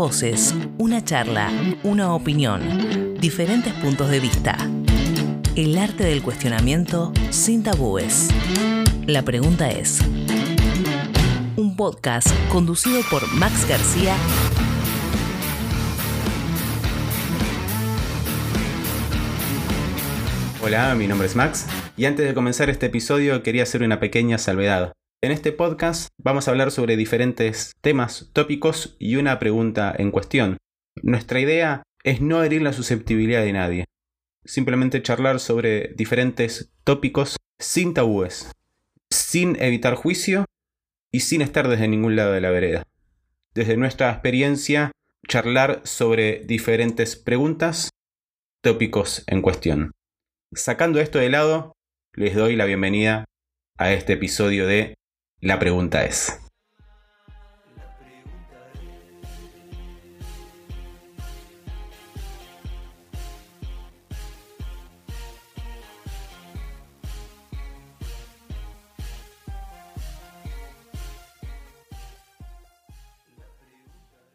voces, una charla, una opinión, diferentes puntos de vista. El arte del cuestionamiento sin tabúes. La pregunta es, un podcast conducido por Max García Hola, mi nombre es Max y antes de comenzar este episodio quería hacer una pequeña salvedad. En este podcast vamos a hablar sobre diferentes temas, tópicos y una pregunta en cuestión. Nuestra idea es no herir la susceptibilidad de nadie, simplemente charlar sobre diferentes tópicos sin tabúes, sin evitar juicio y sin estar desde ningún lado de la vereda. Desde nuestra experiencia, charlar sobre diferentes preguntas, tópicos en cuestión. Sacando esto de lado, les doy la bienvenida a este episodio de la pregunta es.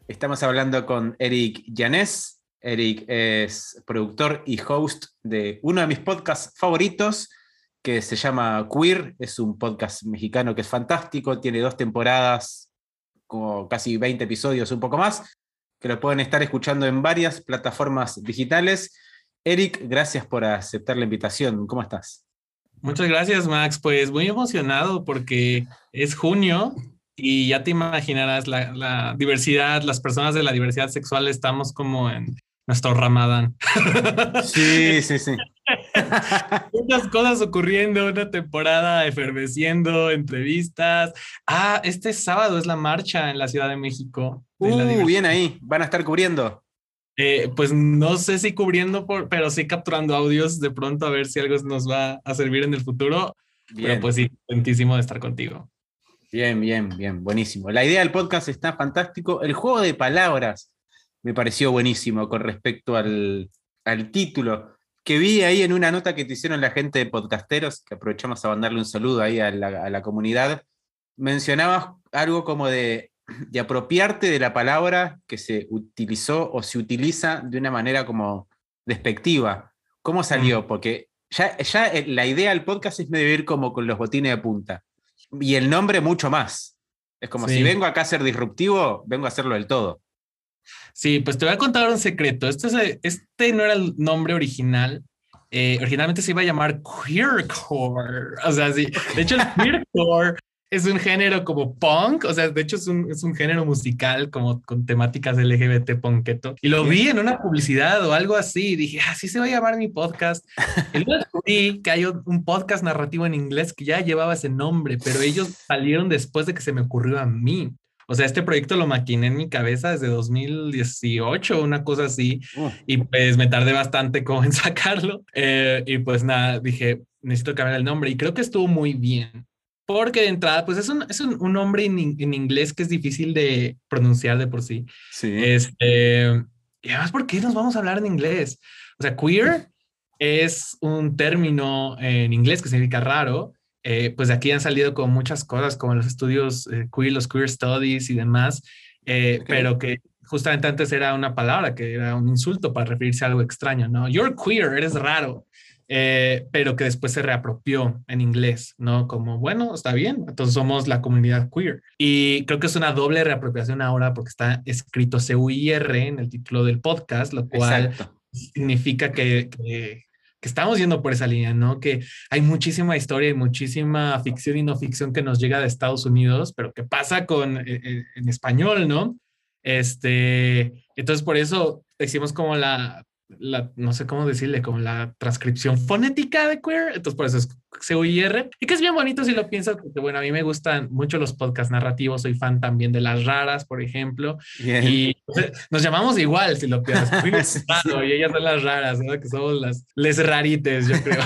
Estamos hablando con Eric Llanes. Eric es productor y host de uno de mis podcasts favoritos, que se llama Queer, es un podcast mexicano que es fantástico, tiene dos temporadas, como casi 20 episodios, un poco más, que lo pueden estar escuchando en varias plataformas digitales. Eric, gracias por aceptar la invitación. ¿Cómo estás? Muchas gracias, Max. Pues muy emocionado porque es junio y ya te imaginarás la, la, diversidad, las personas de la diversidad sexual estamos como en nuestro ramadán. Sí, sí, sí. Muchas cosas ocurriendo, una temporada eferveciendo, entrevistas. Ah, este sábado es la marcha en la Ciudad de México. uh, bien ahí, van a estar cubriendo. Eh, pues no sé si cubriendo, por, pero sí capturando audios de pronto a ver si algo nos va a servir en el futuro. Bien. Pero pues sí, contentísimo de estar contigo. Bien, bien, bien, buenísimo. La idea del podcast está fantástico. El juego de palabras me pareció buenísimo con respecto al, al título que vi ahí en una nota que te hicieron la gente de podcasteros, que aprovechamos a mandarle un saludo ahí a la, a la comunidad, mencionabas algo como de, de, apropiarte de la palabra que se utilizó o se utiliza de una manera como despectiva. ¿Cómo salió? Porque ya, ya la idea del podcast es medio ir como con los botines de punta. Y el nombre mucho más. Es como sí. si vengo acá a ser disruptivo, vengo a hacerlo del todo. Sí, pues te voy a contar un secreto. Este, este no era el nombre original. Eh, originalmente se iba a llamar queercore. O sea, sí. De hecho, el queercore es un género como punk. O sea, de hecho, es un, es un género musical como con temáticas LGBT punketo. Y lo vi en una publicidad o algo así. Y dije, así se va a llamar mi podcast. Y luego descubrí que hay un podcast narrativo en inglés que ya llevaba ese nombre, pero ellos salieron después de que se me ocurrió a mí. O sea, este proyecto lo maquiné en mi cabeza desde 2018, una cosa así, uh. y pues me tardé bastante como en sacarlo. Eh, y pues nada, dije, necesito cambiar el nombre y creo que estuvo muy bien. Porque de entrada, pues es un, es un, un nombre en, en, inglés que es difícil de pronunciar de por sí. Sí. Este, y además, ¿por qué nos vamos a hablar en inglés? O sea, queer es un término en inglés que significa raro, eh, pues de aquí han salido con muchas cosas, como los estudios eh, queer, los queer studies y demás, eh, okay. pero que justamente antes era una palabra que era un insulto para referirse a algo extraño, ¿no? You're queer, eres raro, eh, pero que después se reapropió en inglés, ¿no? Como, bueno, está bien, entonces somos la comunidad queer. Y creo que es una doble reapropiación ahora porque está escrito C-U-I-R en el título del podcast, lo cual Exacto. significa que, que estamos yendo por esa línea, ¿no? Que hay muchísima historia y muchísima ficción y no ficción que nos llega de Estados Unidos, pero que pasa con eh, en español, ¿no? Este, entonces por eso hicimos como la, la, no sé cómo decirle, como la transcripción fonética de queer, entonces por eso es C-U-I-R, y que es bien bonito si lo piensas, porque bueno, a mí me gustan mucho los podcasts narrativos, soy fan también de las raras, por ejemplo, bien. y nos llamamos igual si lo piensas, sí. raro, y ellas son las raras, ¿no? que somos las les rarites, yo creo.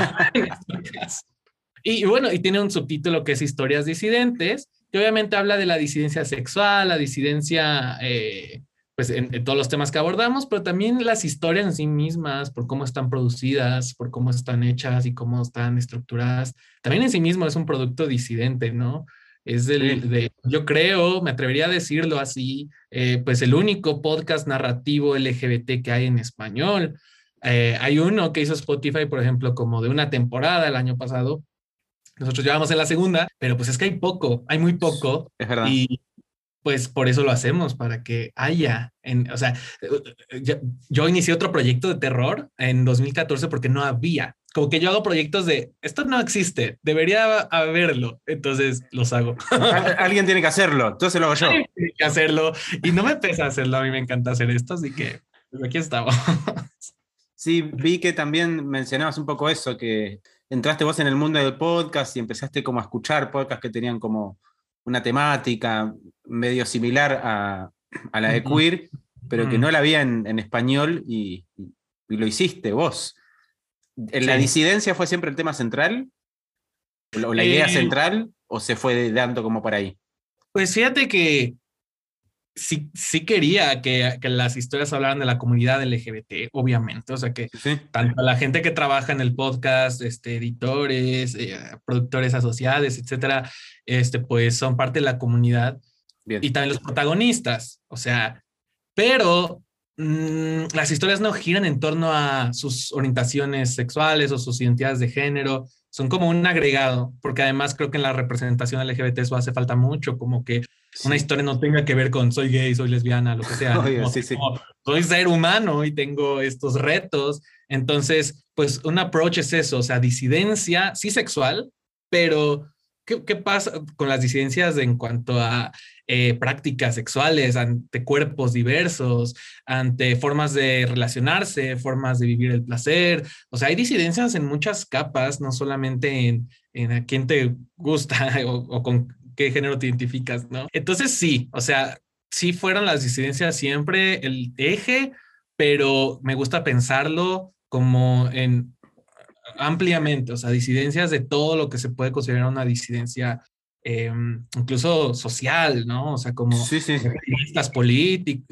y, y bueno, y tiene un subtítulo que es Historias disidentes, que obviamente habla de la disidencia sexual, la disidencia... Eh, pues en, en, todos los temas que abordamos, pero también las historias en sí mismas, por cómo están producidas, por cómo están hechas y cómo están estructuradas. También en sí mismo es un producto disidente, ¿no? Es del, de, yo creo, me atrevería a decirlo así, eh, pues el único podcast narrativo LGBT que hay en español. Eh, hay uno que hizo Spotify, por ejemplo, como de una temporada el año pasado. Nosotros llevamos en la segunda, pero pues es que hay poco, hay muy poco. Es verdad. Y pues por eso lo hacemos, para que haya. En, o sea, yo, yo, inicié otro proyecto de terror en 2014 porque no había. Como que yo hago proyectos de esto no existe, debería haberlo, entonces los hago. Alguien tiene que hacerlo, entonces lo hago yo. Alguien tiene que hacerlo y no me pesa hacerlo, a mí me encanta hacer esto, así que pues, aquí estamos. Sí, vi que también mencionabas un poco eso, que entraste vos en el mundo del podcast y empezaste como a escuchar podcasts que tenían como una temática medio similar a, a la de queer, pero que no la había en, en español y, lo hiciste vos. ¿En ¿La disidencia fue siempre el tema central? ¿O la idea eh, central? ¿O se fue dando como por ahí? Pues fíjate que sí, sí quería que, que, las historias hablaran de la comunidad LGBT, obviamente. O sea, que sí. tanto la gente que trabaja en el podcast, este, editores, eh, productores asociados, etcétera, este, pues son parte de la comunidad. Bien. Y también los protagonistas. O sea, pero mmm, las historias no giran en torno a sus orientaciones sexuales o sus identidades de género. Son como un agregado, porque además creo que en la representación LGBT eso hace falta mucho, como que sí. una historia no tenga que ver con soy gay, soy lesbiana, lo que sea. Oye, sí, sí. soy ser humano y tengo estos retos. Entonces, pues un approach es eso, o sea, disidencia, sí sexual, pero ¿qué, qué pasa con las disidencias en cuanto a eh, prácticas sexuales, ante cuerpos diversos, ante formas de relacionarse, formas de vivir el placer? O sea, hay disidencias en muchas capas, no solamente en, en a quién te gusta o, o con qué género te identificas, ¿no? Entonces sí, o sea, sí fueron las disidencias siempre el eje, pero me gusta pensarlo como en ampliamente, o sea, disidencias de todo lo que se puede considerar una disidencia eh, incluso social, ¿no? O sea, como sí, sí. activistas,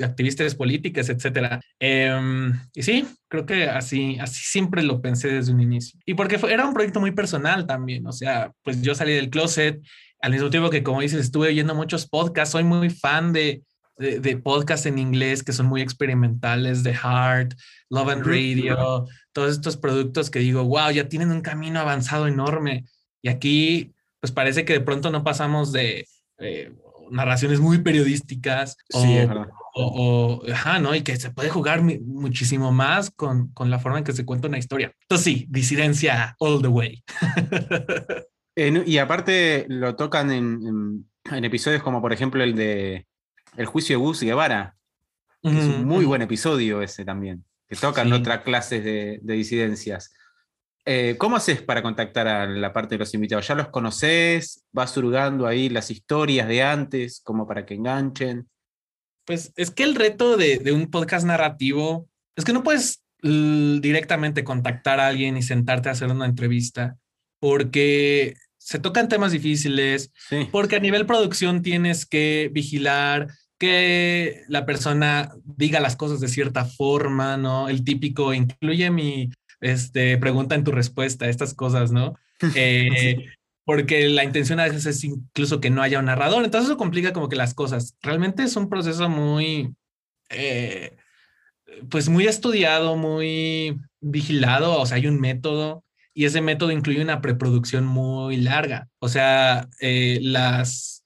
activistas políticas, etcétera. Eh, y sí, creo que así, así siempre lo pensé desde un inicio. Y porque fue, era un proyecto muy personal también, o sea, pues yo salí del closet, al mismo tiempo que, como dices, estuve oyendo muchos podcasts, soy muy fan de, de, de podcasts en inglés que son muy experimentales, de Heart, Love and Radio, todos estos productos que digo, wow, ya tienen un camino avanzado enorme. Y aquí, pues parece que de pronto no pasamos de eh, narraciones muy periodísticas o, sí, o, o, ajá, ¿no? Y que se puede jugar muchísimo más con, con la forma en que se cuenta una historia. Entonces sí, disidencia all the way. eh, y aparte lo tocan en, en, en, episodios como por ejemplo el de El juicio de Gus Guevara. Que mm, es un muy buen episodio ese también, que tocan sí. otras clases de, de disidencias. Eh, ¿Cómo haces para contactar a la parte de los invitados? ¿Ya los conoces? ¿Vas surgando ahí las historias de antes como para que enganchen? Pues es que el reto de, de un podcast narrativo es que no puedes directamente contactar a alguien y sentarte a hacer una entrevista porque se tocan temas difíciles, sí. porque a nivel producción tienes que vigilar que la persona diga las cosas de cierta forma, ¿no? El típico incluye mi este, pregunta en tu respuesta, estas cosas, ¿no? Eh, porque la intención a veces es incluso que no haya un narrador, entonces eso complica como que las cosas. Realmente es un proceso muy, eh, pues muy estudiado, muy vigilado, o sea, hay un método y ese método incluye una preproducción muy larga. O sea, eh, las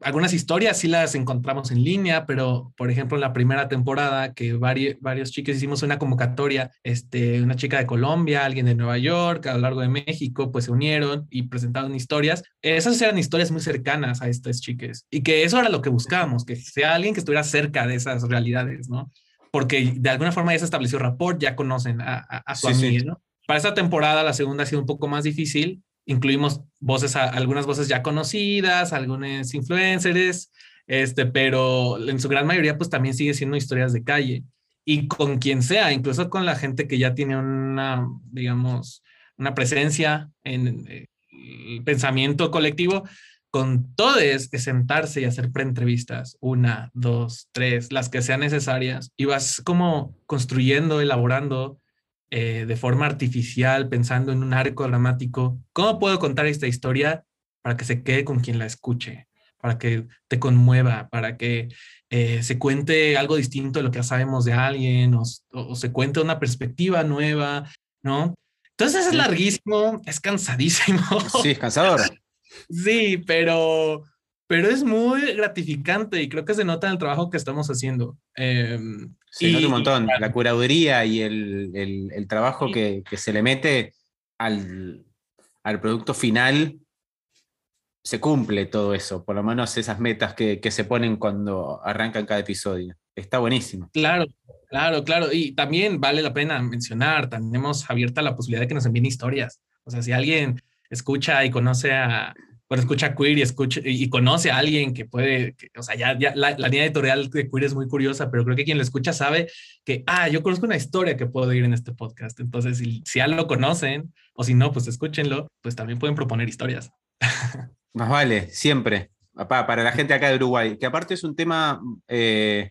algunas historias sí las encontramos en línea, pero por ejemplo, en la primera temporada que varios, varios chicos hicimos una convocatoria, este, una chica de Colombia, alguien de Nueva York, a lo largo de México, pues se unieron y presentaron historias. Esas eran historias muy cercanas a estas chicas y que eso era lo que buscábamos, que sea alguien que estuviera cerca de esas realidades, ¿no? Porque de alguna forma ya se estableció rapport, ya conocen a, a, a su sí, amiga, sí. ¿no? Para esta temporada, la segunda ha sido un poco más difícil, incluimos voces, algunas voces ya conocidas, algunos influencers, este, pero en su gran mayoría pues también sigue siendo historias de calle. Y con quien sea, incluso con la gente que ya tiene una, digamos, una presencia en eh, el pensamiento colectivo, con todo es, es sentarse y hacer preentrevistas, una, dos, tres, las que sean necesarias, y vas como construyendo, elaborando eh, de forma artificial, pensando en un arco dramático. ¿Cómo puedo contar esta historia para que se quede con quien la escuche, para que te conmueva, para que eh, se cuente algo distinto de lo que ya sabemos de alguien o, o se cuente una perspectiva nueva, ¿no? Entonces es larguísimo, es cansadísimo. Sí, es cansador. sí, pero, pero es muy gratificante y creo que se nota en el trabajo que estamos haciendo. Eh, sí, nota un montón. La curaduría y el, el, trabajo que, que, se le mete al, al, producto final, se cumple todo eso, por lo menos esas metas que, que se ponen cuando arrancan cada episodio. Está buenísimo. Claro, Claro, claro. Y también vale la pena mencionar, tenemos abierta la posibilidad de que nos envíen historias. O sea, si alguien escucha y conoce a, bueno, escucha Queer y, escucha, y conoce a alguien que puede, o sea, ya, ya la, línea editorial de Queer es muy curiosa, pero creo que quien lo escucha sabe que, ah, yo conozco una historia que puedo ir en este podcast. Entonces, si, si ya lo conocen, o si no, pues escúchenlo, pues también pueden proponer historias. Más vale, siempre. Papá, para la gente acá de Uruguay, que aparte es un tema eh,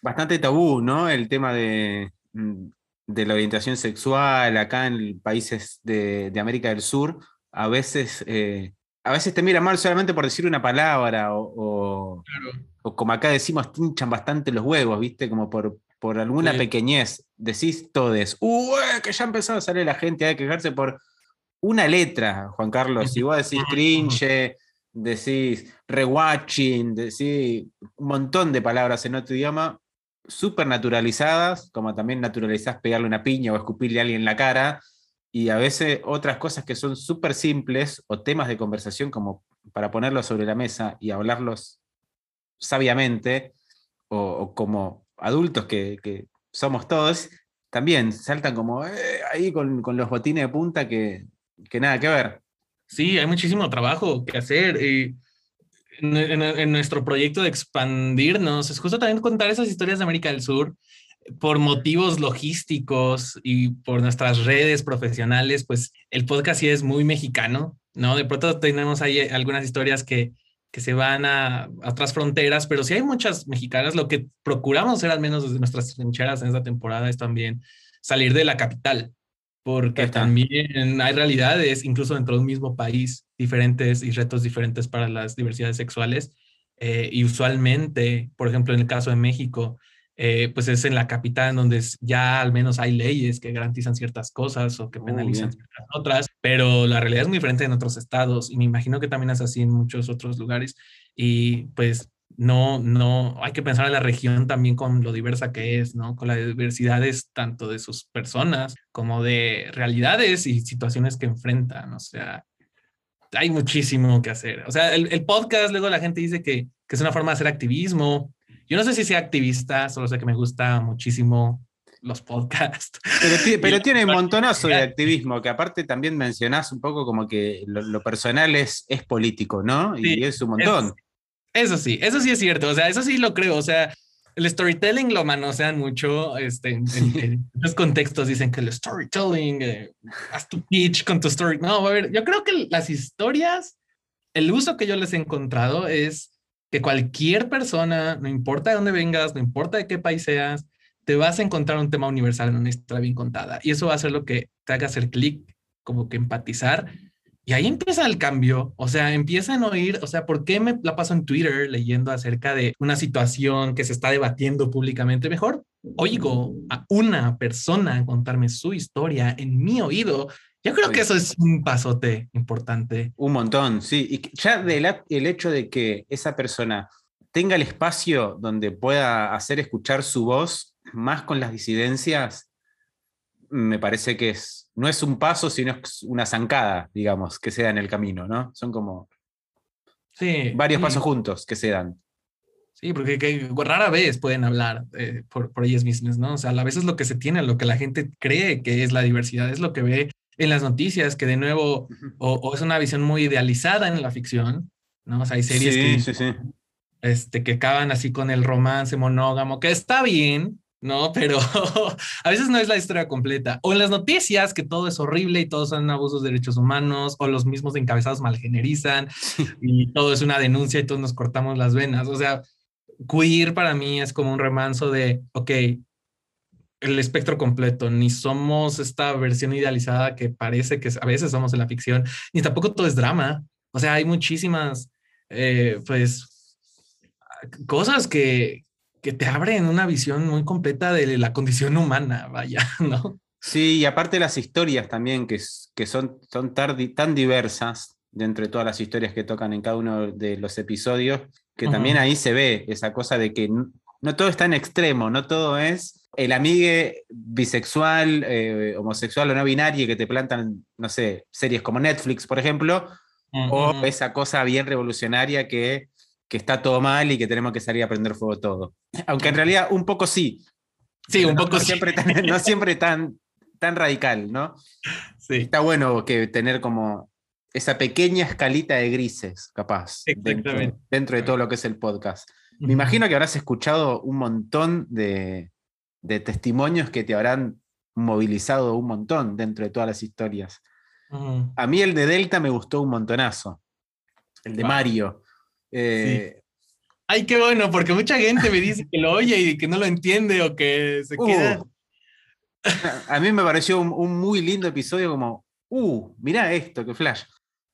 bastante tabú, ¿no? El tema de, mm, de, la orientación sexual acá en países de, América del Sur. A veces, eh, a veces te miran mal solamente por decir una palabra o, o, como acá decimos, tinchan bastante los huevos, ¿viste? Como por, por alguna pequeñez. Decís todes, ¡Uy! Que ya empezó a salir la gente a quejarse por una letra, Juan Carlos. Si vos decís cringe, decís rewatching, decís un montón de palabras en otro idioma, súper naturalizadas, como también naturalizás pegarle una piña o escupirle a alguien en la cara, y a veces otras cosas que son súper simples o temas de conversación como para ponerlos sobre la mesa y hablarlos sabiamente, o, como adultos que, somos todos, también saltan como eh, ahí con, los botines de punta que, que, nada que ver. Sí, hay muchísimo trabajo que hacer. Y en, nuestro proyecto de expandirnos es justo también contar esas historias de América del Sur por motivos logísticos y por nuestras redes profesionales, pues el podcast sí es muy mexicano, ¿no? De pronto tenemos ahí algunas historias que, que se van a, otras fronteras, pero sí hay muchas mexicanas. Lo que procuramos hacer, al menos desde nuestras trincheras en esta temporada, es también salir de la capital, porque también hay realidades, incluso dentro de un mismo país, diferentes y retos diferentes para las diversidades sexuales. Eh, y usualmente, por ejemplo, en el caso de México, eh, pues es en la capital donde ya al menos hay leyes que garantizan ciertas cosas o que penalizan ciertas otras, pero la realidad es muy diferente en otros estados y me imagino que también es así en muchos otros lugares. Y pues no, no, hay que pensar en la región también con lo diversa que es, ¿no? Con las diversidades tanto de sus personas como de realidades y situaciones que enfrentan, o sea, hay muchísimo que hacer. O sea, el, podcast, luego la gente dice que, que, es una forma de hacer activismo. Yo no sé si sea activista, solo sé que me gusta muchísimo los podcasts. Pero, tiene un montonazo de activismo, que aparte también mencionás un poco como que lo, personal es, es político, ¿no? Y es un montón. Eso sí, eso sí es cierto. O sea, eso sí lo creo. O sea, el storytelling lo manosean mucho. Este, en, los contextos dicen que el storytelling, eh, haz tu pitch con tu story. No, a ver, yo creo que las historias, el uso que yo les he encontrado es que cualquier persona, no importa de dónde vengas, no importa de qué país seas, te vas a encontrar un tema universal en una historia bien contada. Y eso va a ser lo que te haga hacer clic, como que empatizar y ahí empieza el cambio, o sea, empiezan a oír, o sea, ¿por qué me la paso en Twitter leyendo acerca de una situación que se está debatiendo públicamente? Mejor oigo a una persona contarme su historia en mi oído. Yo creo que eso es un pasote importante. Un montón, sí. Y ya el hecho de que esa persona tenga el espacio donde pueda hacer escuchar su voz, más con las disidencias, me parece que es, no es un paso, sino una zancada, digamos, que se da en el camino, ¿no? Son como sí, varios pasos juntos que se dan. Sí, porque rara vez pueden hablar eh, por, por ellas mismas, ¿no? O sea, a veces lo que se tiene, lo que la gente cree que es la diversidad, es lo que ve en las noticias, que de nuevo, o, es una visión muy idealizada en la ficción, ¿no? O sea, hay series que, Este, que acaban así con el romance monógamo, que está bien, ¿no? Pero a veces no es la historia completa. O en las noticias que todo es horrible y todos son abusos de derechos humanos, o los mismos encabezados malgenerizan y todo es una denuncia y todos nos cortamos las venas. O sea, queer para mí es como un remanso de, ok, el espectro completo, ni somos esta versión idealizada que parece que a veces somos en la ficción, ni tampoco todo es drama. O sea, hay muchísimas, eh, pues, cosas que, que te abren una visión muy completa de la condición humana, vaya, ¿no? Sí, y aparte las historias también, que, que son, son tan diversas de todas las historias que tocan en cada uno de los episodios, que también ahí se ve esa cosa de que no, todo está en extremo, no todo es el amigue bisexual, eh, homosexual o no binario que te plantan, no sé, series como Netflix, por ejemplo, o esa cosa bien revolucionaria que, que, está todo mal y que tenemos que salir a prender fuego todo. Aunque en realidad un poco sí. Sí, un poco Siempre no siempre tan, tan radical, ¿no? Sí. Está bueno que tener como esa pequeña escalita de grises, capaz, dentro, de todo lo que es el podcast. Me imagino que habrás escuchado un montón de, testimonios que te habrán movilizado un montón dentro de todas las historias. A mí el de Delta me gustó un montonazo, el de Mario. Eh, Ay, qué bueno, porque mucha gente me dice que lo oye y que no lo entiende o que se queda. Uh. A mí me pareció un, muy lindo episodio como, uh, mirá esto, qué flash.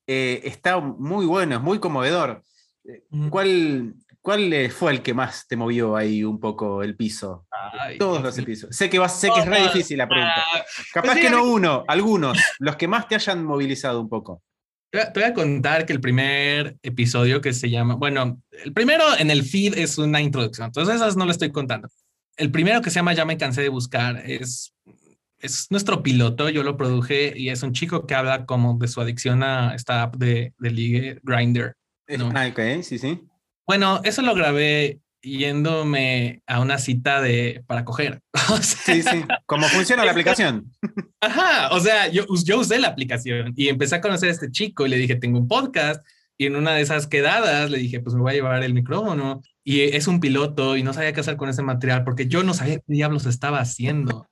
Eh, está muy bueno, es muy conmovedor. Eh, ¿Cuál, ¿Cuál eh, fue el que más te movió ahí un poco el piso? Todos los episodios. Sé que, va, sé que es re difícil la pregunta. Ah, Capaz que no uno, algunos, los que más te hayan movilizado un poco. Te voy a contar que el primer episodio que se llama, bueno, el primero en el feed es una introducción, entonces esas no lo estoy contando. El primero que se llama Ya me cansé de buscar es es nuestro piloto, yo lo produje y es un chico que habla como de su adicción a esta app de, de ligue, Grinder. ¿no? Ah, ok, sí, sí. Bueno, eso lo grabé yéndome a una cita de para coger. sí, sí. ¿Cómo funciona la aplicación? Ajá, o sea, yo, yo usé la aplicación y empecé a conocer a este chico y le dije, tengo un podcast. Y en una de esas quedadas le dije, pues me voy a llevar el micrófono. Y es un piloto y no sabía qué hacer con ese material porque yo no sabía qué diablos estaba haciendo.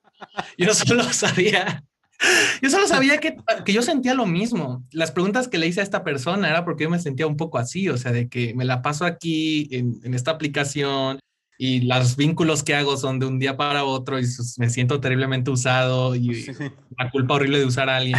Yo solo sabía, yo solo sabía que, que, yo sentía lo mismo. Las preguntas que le hice a esta persona era porque yo me sentía un poco así, o sea, de que me la paso aquí en, en esta aplicación y los vínculos que hago son de un día para otro y me siento terriblemente usado y la culpa horrible de usar a alguien.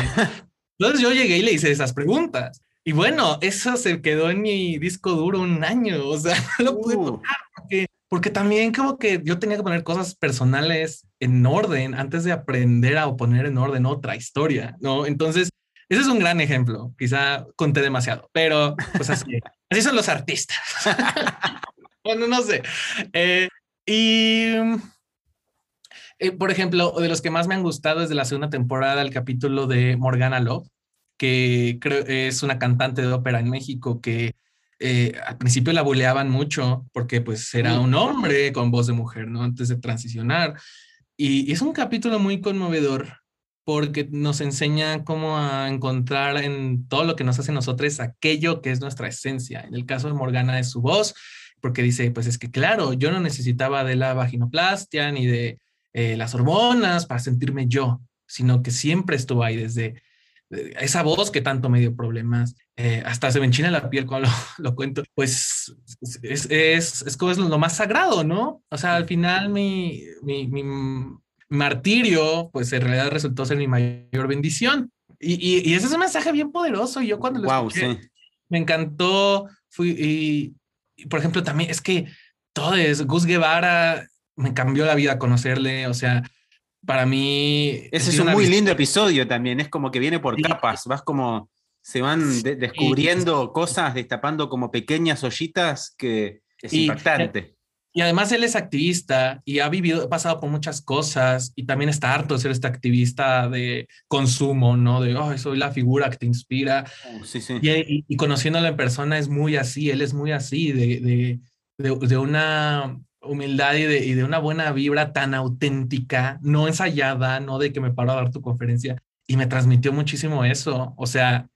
Entonces yo llegué y le hice esas preguntas. Y bueno, eso se quedó en mi disco duro un año, o sea, no lo pude uh. tocar porque porque también como que yo tenía que poner cosas personales en orden antes de aprender a poner en orden otra historia, ¿no? Entonces, ese es un gran ejemplo. Quizá conté demasiado, pero pues así, así son los artistas. bueno, no sé. Eh, y, eh, por ejemplo, de los que más me han gustado es de la segunda temporada, el capítulo de Morgana Love, que creo es una cantante de ópera en México que eh, al principio la buleaban mucho porque pues era un hombre con voz de mujer, ¿no? Antes de transicionar. Y, es un capítulo muy conmovedor porque nos enseña cómo a encontrar en todo lo que nos hace nosotros aquello que es nuestra esencia. En el caso de Morgana es su voz, porque dice, pues es que claro, yo no necesitaba de la vaginoplastia ni de eh, las hormonas para sentirme yo, sino que siempre estuvo ahí desde esa voz que tanto me dio problemas, eh, hasta se me enchina la piel cuando lo, cuento, pues es, es, es, como es lo más sagrado, ¿no? O sea, al final mi, mi, mi martirio, pues en realidad resultó ser mi mayor bendición. Y, y, ese es un mensaje bien poderoso. Yo cuando lo escuché, me encantó, fui, y, por ejemplo, también es que todo es, Gus Guevara me cambió la vida conocerle, o sea, para mí... Ese es un muy lindo episodio también, es como que viene por capas, vas como, se van descubriendo cosas, destapando como pequeñas ollitas que es impactante. Y además él es activista y ha vivido, ha pasado por muchas cosas y también está harto de ser este activista de consumo, ¿no? De, oh, soy la figura que te inspira. Oh, sí, sí. Y, y, conociéndolo en persona es muy así, él es muy así, de, de, de, de una humildad y de, y de, una buena vibra tan auténtica, no ensayada, no de que me paro a dar tu conferencia. Y me transmitió muchísimo eso. O sea,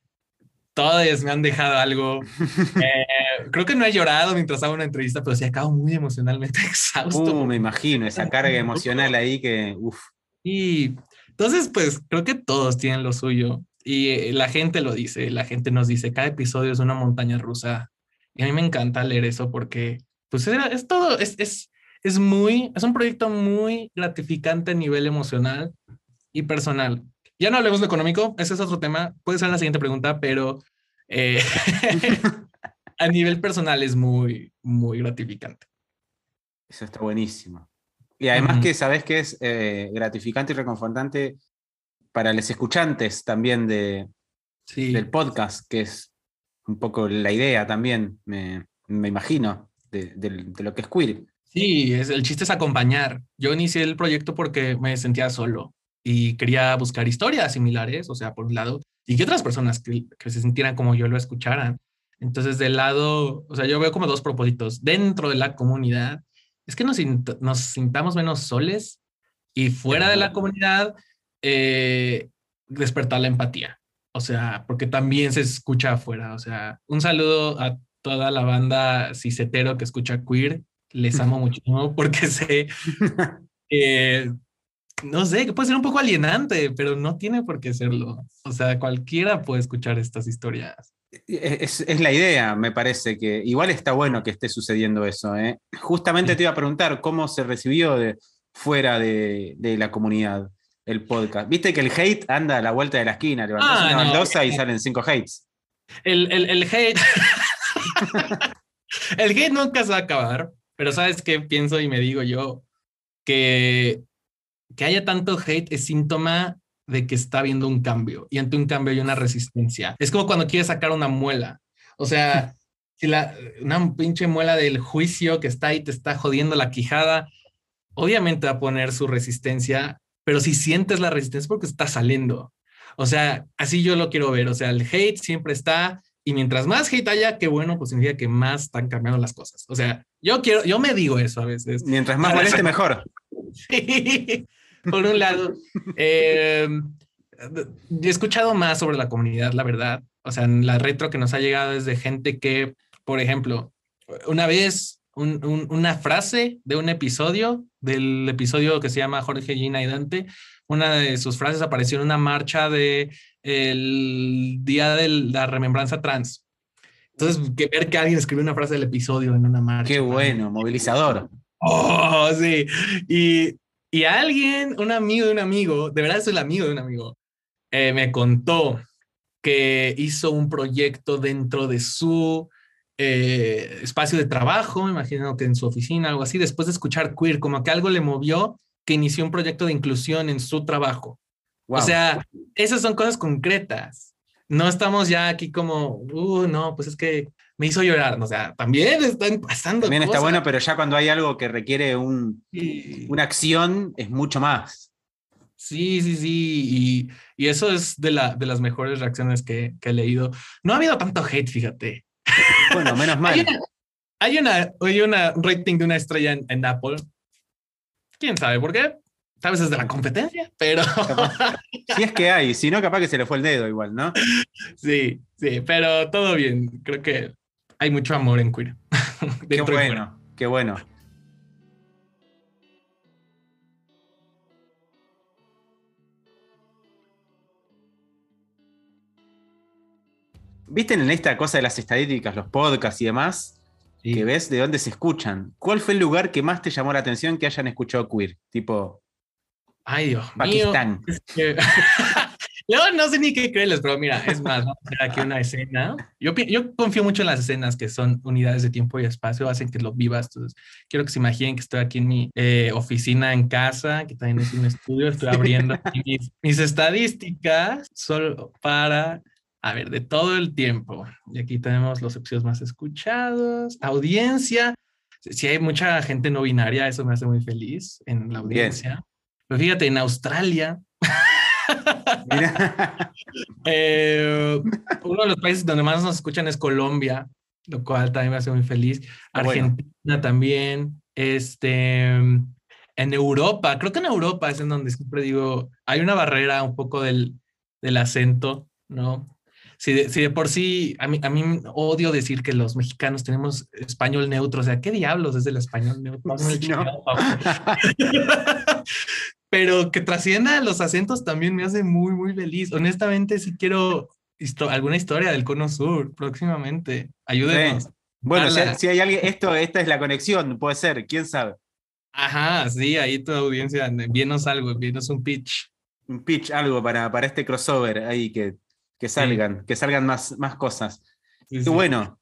todos me han dejado algo. Eh, creo que no he llorado mientras hago una entrevista, pero sí acabo muy emocionalmente exhausto. Uh, me imagino esa carga emocional ahí que, uff. Y entonces, pues creo que todos tienen lo suyo. Y eh, la gente lo dice, la gente nos dice, cada episodio es una montaña rusa. Y a mí me encanta leer eso porque pues es todo, es, es, es muy, es un proyecto muy gratificante a nivel emocional y personal. Ya no hablemos de económico, ese es otro tema, puede ser la siguiente pregunta, pero eh, a nivel personal es muy, muy gratificante. Eso está buenísimo. Y además que sabes que es eh, gratificante y reconfortante para los escuchantes también de, del podcast, que es un poco la idea también, me, imagino, de, lo que es queer. Sí, es, el chiste es acompañar. Yo inicié el proyecto porque me sentía solo y quería buscar historias similares, o sea, por un lado, y que otras personas que, se sintieran como yo lo escucharan. Entonces, del lado, o sea, yo veo como dos propósitos dentro de la comunidad. Es que nos, nos sintamos menos soles y fuera de la comunidad, eh, despertar la empatía. O sea, porque también se escucha afuera. O sea, un saludo a toda la banda cisetero que escucha queer. Les amo muchísimo porque sé que, no sé, que puede ser un poco alienante, pero no tiene por qué serlo. O sea, cualquiera puede escuchar estas historias. Es, es, la idea, me parece que igual está bueno que esté sucediendo eso. ¿eh? Justamente te iba a preguntar cómo se recibió de, fuera de, de la comunidad el podcast. Viste que el hate anda a la vuelta de la esquina, levantas ah, una baldosa y salen cinco hates. El, el, hate. el hate nunca se va a acabar, pero ¿sabes qué pienso y me digo yo? Que, que haya tanto hate es síntoma de que está habiendo un cambio y ante un cambio hay una resistencia. Es como cuando quieres sacar una muela. O sea, si la, una pinche muela del juicio que está ahí te está jodiendo la quijada, obviamente va a poner su resistencia pero si sientes la resistencia porque está saliendo. O sea, así yo lo quiero ver. O sea, el hate siempre está y mientras más hate haya, qué bueno, pues significa que más están cambiando las cosas. O sea, yo quiero, yo me digo eso a veces. Mientras más moleste, mejor. Sí, por un lado. Eh, he escuchado más sobre la comunidad, la verdad. O sea, la retro que nos ha llegado es de gente que, por ejemplo, una vez una frase de un episodio, del episodio que se llama Jorge, Gina y Dante. Una de sus frases apareció en una marcha de el Día de la Remembranza Trans. Entonces, que ver que alguien escribió una frase del episodio en una marcha. Qué bueno, movilizador. Oh, sí. Y, y alguien, un amigo de un amigo, de verdad es el amigo de un amigo, eh, me contó que hizo un proyecto dentro de su eh, espacio de trabajo, me imagino que en su oficina, algo así, después de escuchar queer, como que algo le movió que inició un proyecto de inclusión en su trabajo. O sea, esas son cosas concretas. No estamos ya aquí como, uh, no, pues es que me hizo llorar. O sea, también están pasando. También está bueno, pero ya cuando hay algo que requiere un, una acción, es mucho más. Sí, sí, sí. Y, y eso es de, la, de las mejores reacciones que, que, he leído. No ha habido tanto hate, fíjate. Bueno, menos mal. hay, una, hay, una, rating de una estrella en, Apple. ¿Quién sabe por qué? Tal vez es de la competencia, pero... si es que hay, si no, capaz que se le fue el dedo igual, ¿no? Sí, sí, pero todo bien. Creo que hay mucho amor en Queer. qué bueno, qué bueno. ¿Viste en esta cosa de las estadísticas, los podcasts y demás? Que ves de dónde se escuchan. ¿Cuál fue el lugar que más te llamó la atención que hayan escuchado queer? Tipo. Ay, Dios Pakistán. mío. Yo no sé ni qué creerles, pero mira, es más, vamos a hacer aquí una escena. Yo, yo confío mucho en las escenas que son unidades de tiempo y espacio, hacen que lo vivas. Entonces, quiero que se imaginen que estoy aquí en mi eh, oficina en casa, que también es un estudio, estoy abriendo mis, mis estadísticas solo para a ver, de todo el tiempo. Y aquí tenemos los episodios más escuchados, audiencia. Si hay mucha gente no binaria, eso me hace muy feliz en la audiencia. Pero fíjate, en Australia, eh, uno de los países donde más nos escuchan es Colombia, lo cual también me hace muy feliz. Argentina también. Este, en Europa, creo que en Europa es en donde siempre digo, hay una barrera un poco del, del acento, ¿no? si de, por sí, a mí, a mí odio decir que los mexicanos tenemos español neutro, o sea, ¿qué diablos es el español neutro? Pero que trascienda los acentos también me hace muy, muy feliz. Honestamente, si quiero alguna historia del Cono Sur próximamente. Ayúdenos. Bueno, si, hay alguien, esto, esta es la conexión, puede ser, quién sabe. Ajá, sí, ahí tu audiencia, envíenos algo, envíenos un pitch. Un pitch, algo para, para este crossover ahí que que salgan, que salgan más, más cosas. qué bueno,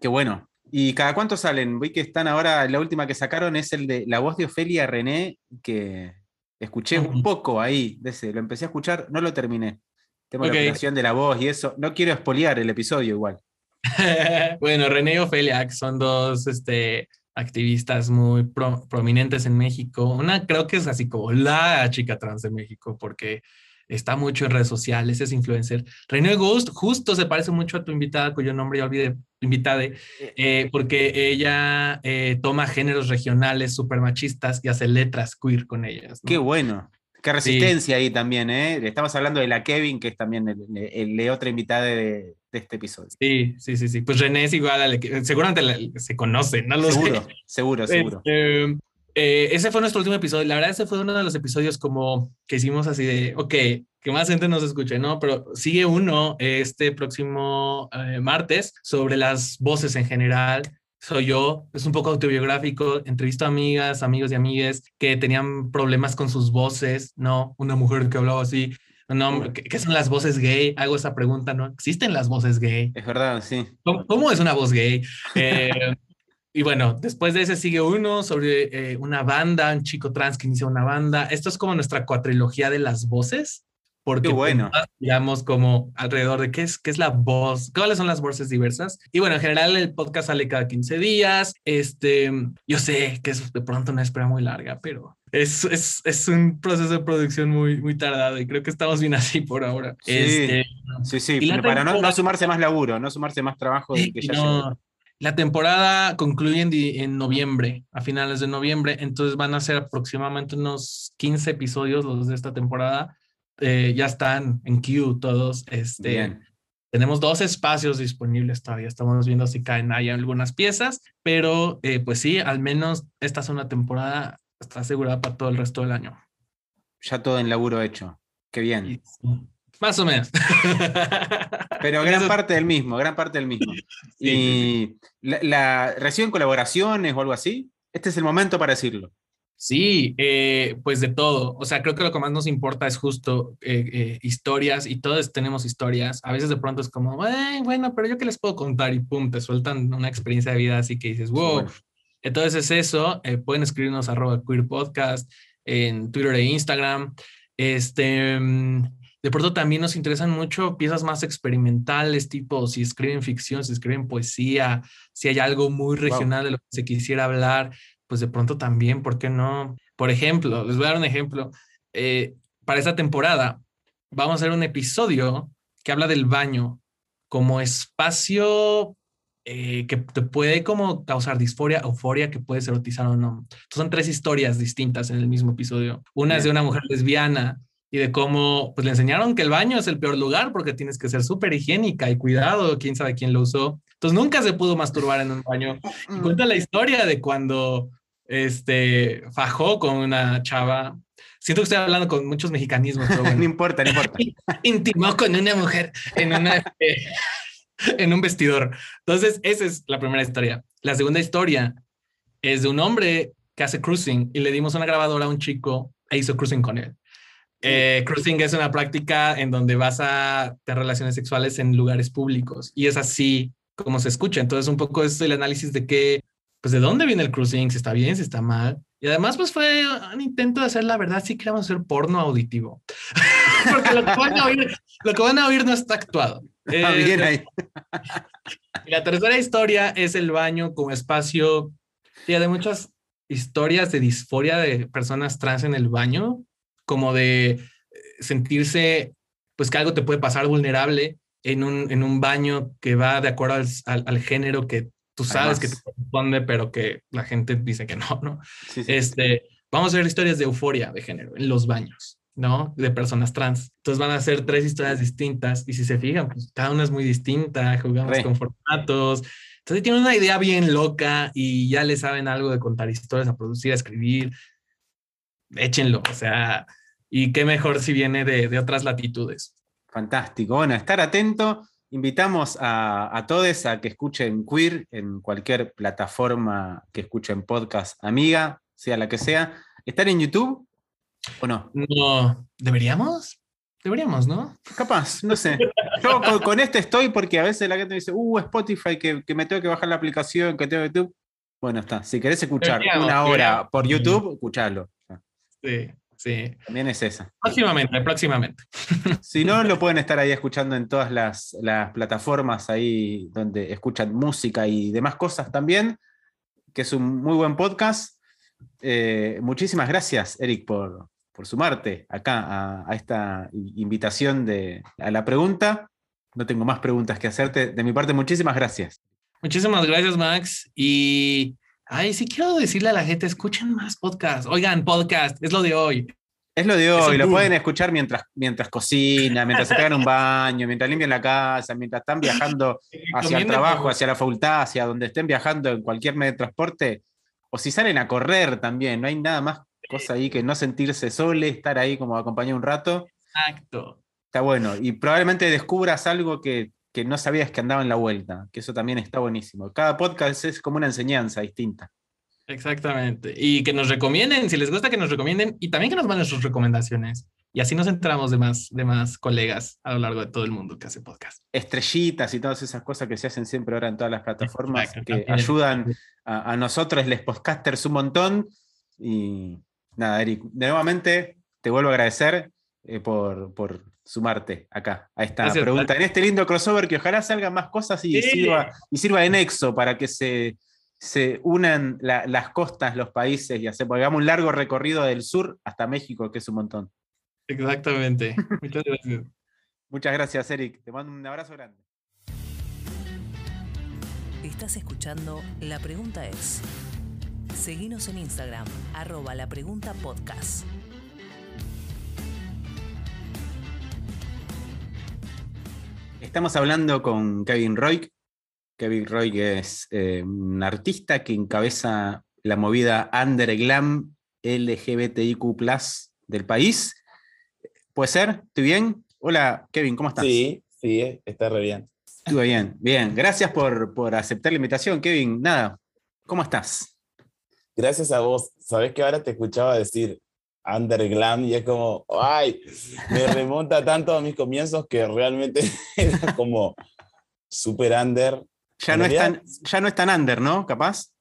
qué bueno. ¿Y cada cuánto salen? Vi que están ahora, la última que sacaron es el de la voz de Ofelia René, que escuché un poco ahí, de ese, lo empecé a escuchar, no lo terminé. Tengo la creación de la voz y eso. No quiero espolear el episodio igual. bueno, René y Ofelia, son dos este, activistas muy prominentes en México. Una creo que es así como la chica trans de México, porque está mucho en redes sociales, es influencer. René Ghost justo se parece mucho a tu invitada, cuyo nombre ya olvidé, invitada, eh, porque ella eh, toma géneros regionales súper machistas y hace letras queer con ellas. Qué bueno. Qué resistencia ahí también, ¿eh? Estamos hablando de la Kevin, que es también el, el, otra invitada de, este episodio. Sí, sí, sí, sí. Pues René es igual a la que seguramente se conoce, ¿no? Lo seguro, seguro, seguro. Este, eh, ese fue nuestro último episodio. La verdad, ese fue uno de los episodios como que hicimos así de, ok, que más gente nos escuche, ¿no? Pero sigue uno este próximo eh, martes sobre las voces en general soy yo, es un poco autobiográfico, entrevisto a amigas, amigos y amigas que tenían problemas con sus voces, ¿no? Una mujer que hablaba así, no, ¿qué, son las voces gay? Hago esa pregunta, ¿no? ¿Existen las voces gay? Es verdad, sí. ¿Cómo, es una voz gay? Eh, y bueno, después de ese sigue uno sobre eh, una banda, un chico trans que inicia una banda. Esto es como nuestra cuatrilogía de las voces porque bueno. digamos como alrededor de qué es, qué es la voz, cuáles son las voces diversas. Y bueno, en general el podcast sale cada 15 días. Este, yo sé que es de pronto una espera muy larga, pero es, es, es, un proceso de producción muy, muy tardado y creo que estamos bien así por ahora. Sí, este, sí, sí para no, no, sumarse más laburo, no sumarse más trabajo que ya no, La temporada concluye en, en, noviembre, a finales de noviembre, entonces van a ser aproximadamente unos 15 episodios los de esta temporada eh, ya están en queue todos. Este, Tenemos dos espacios disponibles todavía. Estamos viendo si caen ahí algunas piezas, pero eh, pues sí, al menos esta es una temporada está asegurada para todo el resto del año. Ya todo en laburo hecho. Qué bien. Más o menos. Pero gran parte del mismo, gran parte del mismo. y La, la, reciben colaboraciones o algo así. Este es el momento para decirlo. Sí, eh, pues de todo. O sea, creo que lo que más nos importa es justo eh, eh, historias y todos tenemos historias. A veces de pronto es como, bueno, pero yo qué les puedo contar y pum, te sueltan una experiencia de vida así que dices, wow. Entonces es eso. pueden escribirnos arroba queer podcast en Twitter e Instagram. Este, mm, de pronto también nos interesan mucho piezas más experimentales, tipo si escriben ficción, si escriben poesía, si hay algo muy regional de lo que se quisiera hablar pues de pronto también, ¿por qué no? Por ejemplo, les voy a dar un ejemplo. Eh, para esta temporada vamos a hacer un episodio que habla del baño como espacio eh, que te puede como causar disforia, euforia, que puedes erotizar o no. son tres historias distintas en el mismo episodio. Una es de una mujer lesbiana y de cómo pues le enseñaron que el baño es el peor lugar porque tienes que ser súper higiénica y cuidado, quién sabe quién lo usó. Entonces nunca se pudo masturbar en un baño. Y cuenta la historia de cuando este, fajó con una chava. Siento que estoy hablando con muchos mexicanismos. no importa, no importa. Intimó con una mujer en, una, en un vestidor. Entonces, esa es la primera historia. La segunda historia es de un hombre que hace cruising y le dimos una grabadora a un chico e hizo cruising con él. Eh, cruising es una práctica en donde vas a tener relaciones sexuales en lugares públicos y es así como se escucha. Entonces, un poco es el análisis de qué pues de dónde viene el cruising, si está bien, si está mal. Y además, pues fue un intento de hacer la verdad, sí queríamos hacer porno auditivo. Porque lo que, van a oír, lo que van a oír no está actuado. Ah, bien ahí. la tercera historia es el baño como espacio, y de muchas historias de disforia de personas trans en el baño, como de eh, sentirse, pues que algo te puede pasar vulnerable en un, en un baño que va de acuerdo al, al género que tú sabes que te corresponde, pero que la gente dice que no, ¿no? este, vamos a ver historias de euforia de género en los baños, ¿no? De personas trans. Entonces van a ser tres historias distintas y si se fijan, pues cada una es muy distinta, jugamos con formatos. Entonces tienen una idea bien loca y ya le saben algo de contar historias, a producir, a escribir. Échenlo, o sea, y qué mejor si viene de, de otras latitudes. Fantástico. Bueno, estar atento Invitamos a, todos a que escuchen Queer en cualquier plataforma que escuchen podcast amiga, sea la que sea. ¿Están en YouTube o no? No, ¿deberíamos? Deberíamos, ¿no? Capaz, no sé. Yo con, este estoy porque a veces la gente dice, uh, Spotify, que, me tengo que bajar la aplicación, que tengo YouTube. Bueno, está. Si querés escuchar una hora por YouTube, escuchalo. Sí, sí. También es esa. Próximamente, próximamente. Si no, lo pueden estar ahí escuchando en todas las, plataformas ahí donde escuchan música y demás cosas también, que es un muy buen podcast. Eh, muchísimas gracias, Eric, por, por sumarte acá a, esta invitación de, a la pregunta. No tengo más preguntas que hacerte. De mi parte, muchísimas gracias. Muchísimas gracias, Max. Y, ay, sí quiero decirle a la gente, escuchen más podcasts. Oigan, podcast, es lo de hoy. Es lo de hoy, lo pueden escuchar mientras, mientras cocinan, mientras se pegan un baño, mientras limpian la casa, mientras están viajando hacia el trabajo, hacia la facultad, hacia donde estén viajando en cualquier medio de transporte, o si salen a correr también, no hay nada más cosa ahí que no sentirse sole, estar ahí como acompañado un rato. Exacto. Está bueno. Y probablemente descubras algo que, no sabías que andaba en la vuelta, que eso también está buenísimo. Cada podcast es como una enseñanza distinta. Exactamente. Y que nos recomienden, si les gusta que nos recomienden, y también que nos manden sus recomendaciones. Y así nos enteramos de más, de más colegas a lo largo de todo el mundo que hace podcast. Estrellitas y todas esas cosas que se hacen siempre ahora en todas las plataformas que ayudan a, a, nosotros, les podcasters, un montón. Y, Nada, Eric, nuevamente te vuelvo a agradecer eh, por, sumarte acá a esta pregunta, en este lindo crossover que ojalá salgan más cosas y, sirva, y sirva de nexo para que se, se unan las costas, los países y hagamos un largo recorrido del sur hasta México, que es un montón. Exactamente. Muchas gracias. Muchas gracias, Eric. Te mando un abrazo grande. Estás escuchando La Pregunta es. Seguinos en Instagram, arroba la pregunta podcast. Estamos hablando con Kevin Roy. Kevin Roy es eh, un artista que encabeza la movida Underglam LGBTIQ del país. ¿Puede ser? ¿Estoy bien? Hola, Kevin, ¿cómo estás? Sí, sí, está re bien. Estuve bien, bien. Gracias por, por aceptar la invitación, Kevin. Nada, ¿cómo estás? gracias a vos, sabes que ahora te escuchaba decir underglam y es como, ay, me remonta tanto a mis comienzos que realmente era como super under. Ya no, es tan, ya no es tan under, ¿no? Capaz.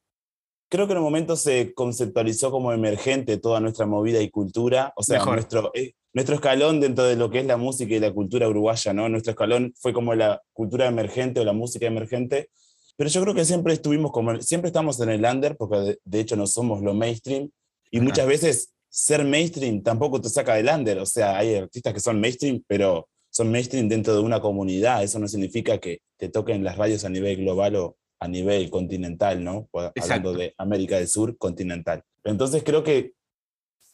Creo que en un momento se conceptualizó como emergente toda nuestra movida y cultura, o sea, nuestro, eh, nuestro escalón dentro de lo que es la música y la cultura uruguaya, ¿no? Nuestro escalón fue como la cultura emergente o la música emergente, pero yo creo que siempre estuvimos como, siempre estamos en el under, porque de, hecho no somos lo mainstream, y muchas veces ser mainstream tampoco te saca del under, o sea, hay artistas que son mainstream, pero son mainstream dentro de una comunidad, eso no significa que te toquen las radios a nivel global o a nivel continental, ¿no? Hablando de América del Sur, continental. Entonces creo que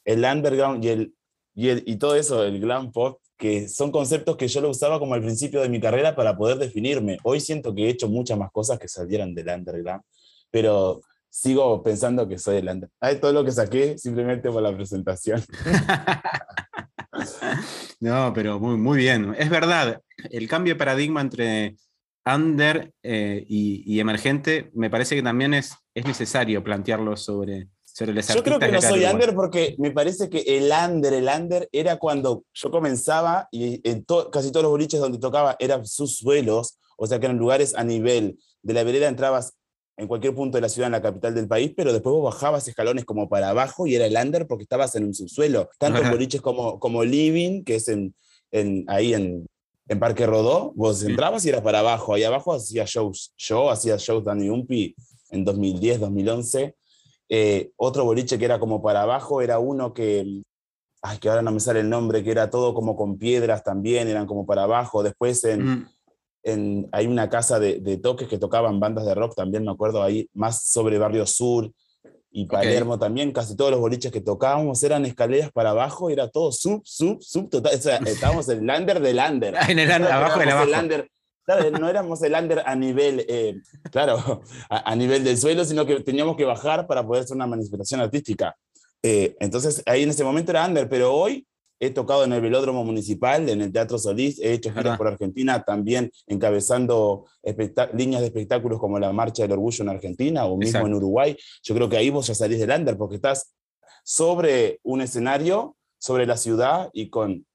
el underground y, el, y, el, y todo eso, el glam pop, que son conceptos que yo lo usaba como al principio de mi carrera para poder definirme. Hoy siento que he hecho muchas más cosas que salieran del underground, pero sigo pensando que soy el underground. Hay todo lo que saqué simplemente por la presentación. no, pero muy, muy bien. Es verdad, el cambio de paradigma entre under eh, y, y, emergente me parece que también es, es necesario plantearlo sobre, yo creo que no soy under porque me parece que el under, el under era cuando yo comenzaba y en casi todos los boliches donde tocaba eran sus suelos, o sea que eran lugares a nivel de la vereda, entrabas en cualquier punto de la ciudad, en la capital del país, pero después vos bajabas escalones como para abajo y era el under porque estabas en un subsuelo. Tanto en boliches como, como Living, que es en, en ahí en, en Parque Rodó, vos entrabas y eras para abajo. Ahí abajo hacía shows. Yo hacía shows Danny Umpi en 2010, 2011 eh, otro boliche que era como para abajo era uno que, ay, que ahora no me sale el nombre, que era todo como con piedras también, eran como para abajo. Después en, mm. En hay una casa de, de, toques que tocaban bandas de rock, también me acuerdo ahí, más sobre Barrio Sur y Palermo también, casi todos los boliches que tocábamos eran escaleras para abajo, era todo sub, sub, sub, total. O sea, estábamos en el lander del lander. en el abajo del abajo. Claro, no éramos el under a nivel, eh, claro, a, nivel del suelo, sino que teníamos que bajar para poder hacer una manifestación artística. Eh, entonces, ahí en ese momento era under, pero hoy he tocado en el velódromo municipal, en el Teatro Solís, he hecho giras por Argentina, también encabezando líneas de espectáculos como la Marcha del Orgullo en Argentina o mismo en Uruguay. Yo creo que ahí vos ya salís del under porque estás sobre un escenario, sobre la ciudad y con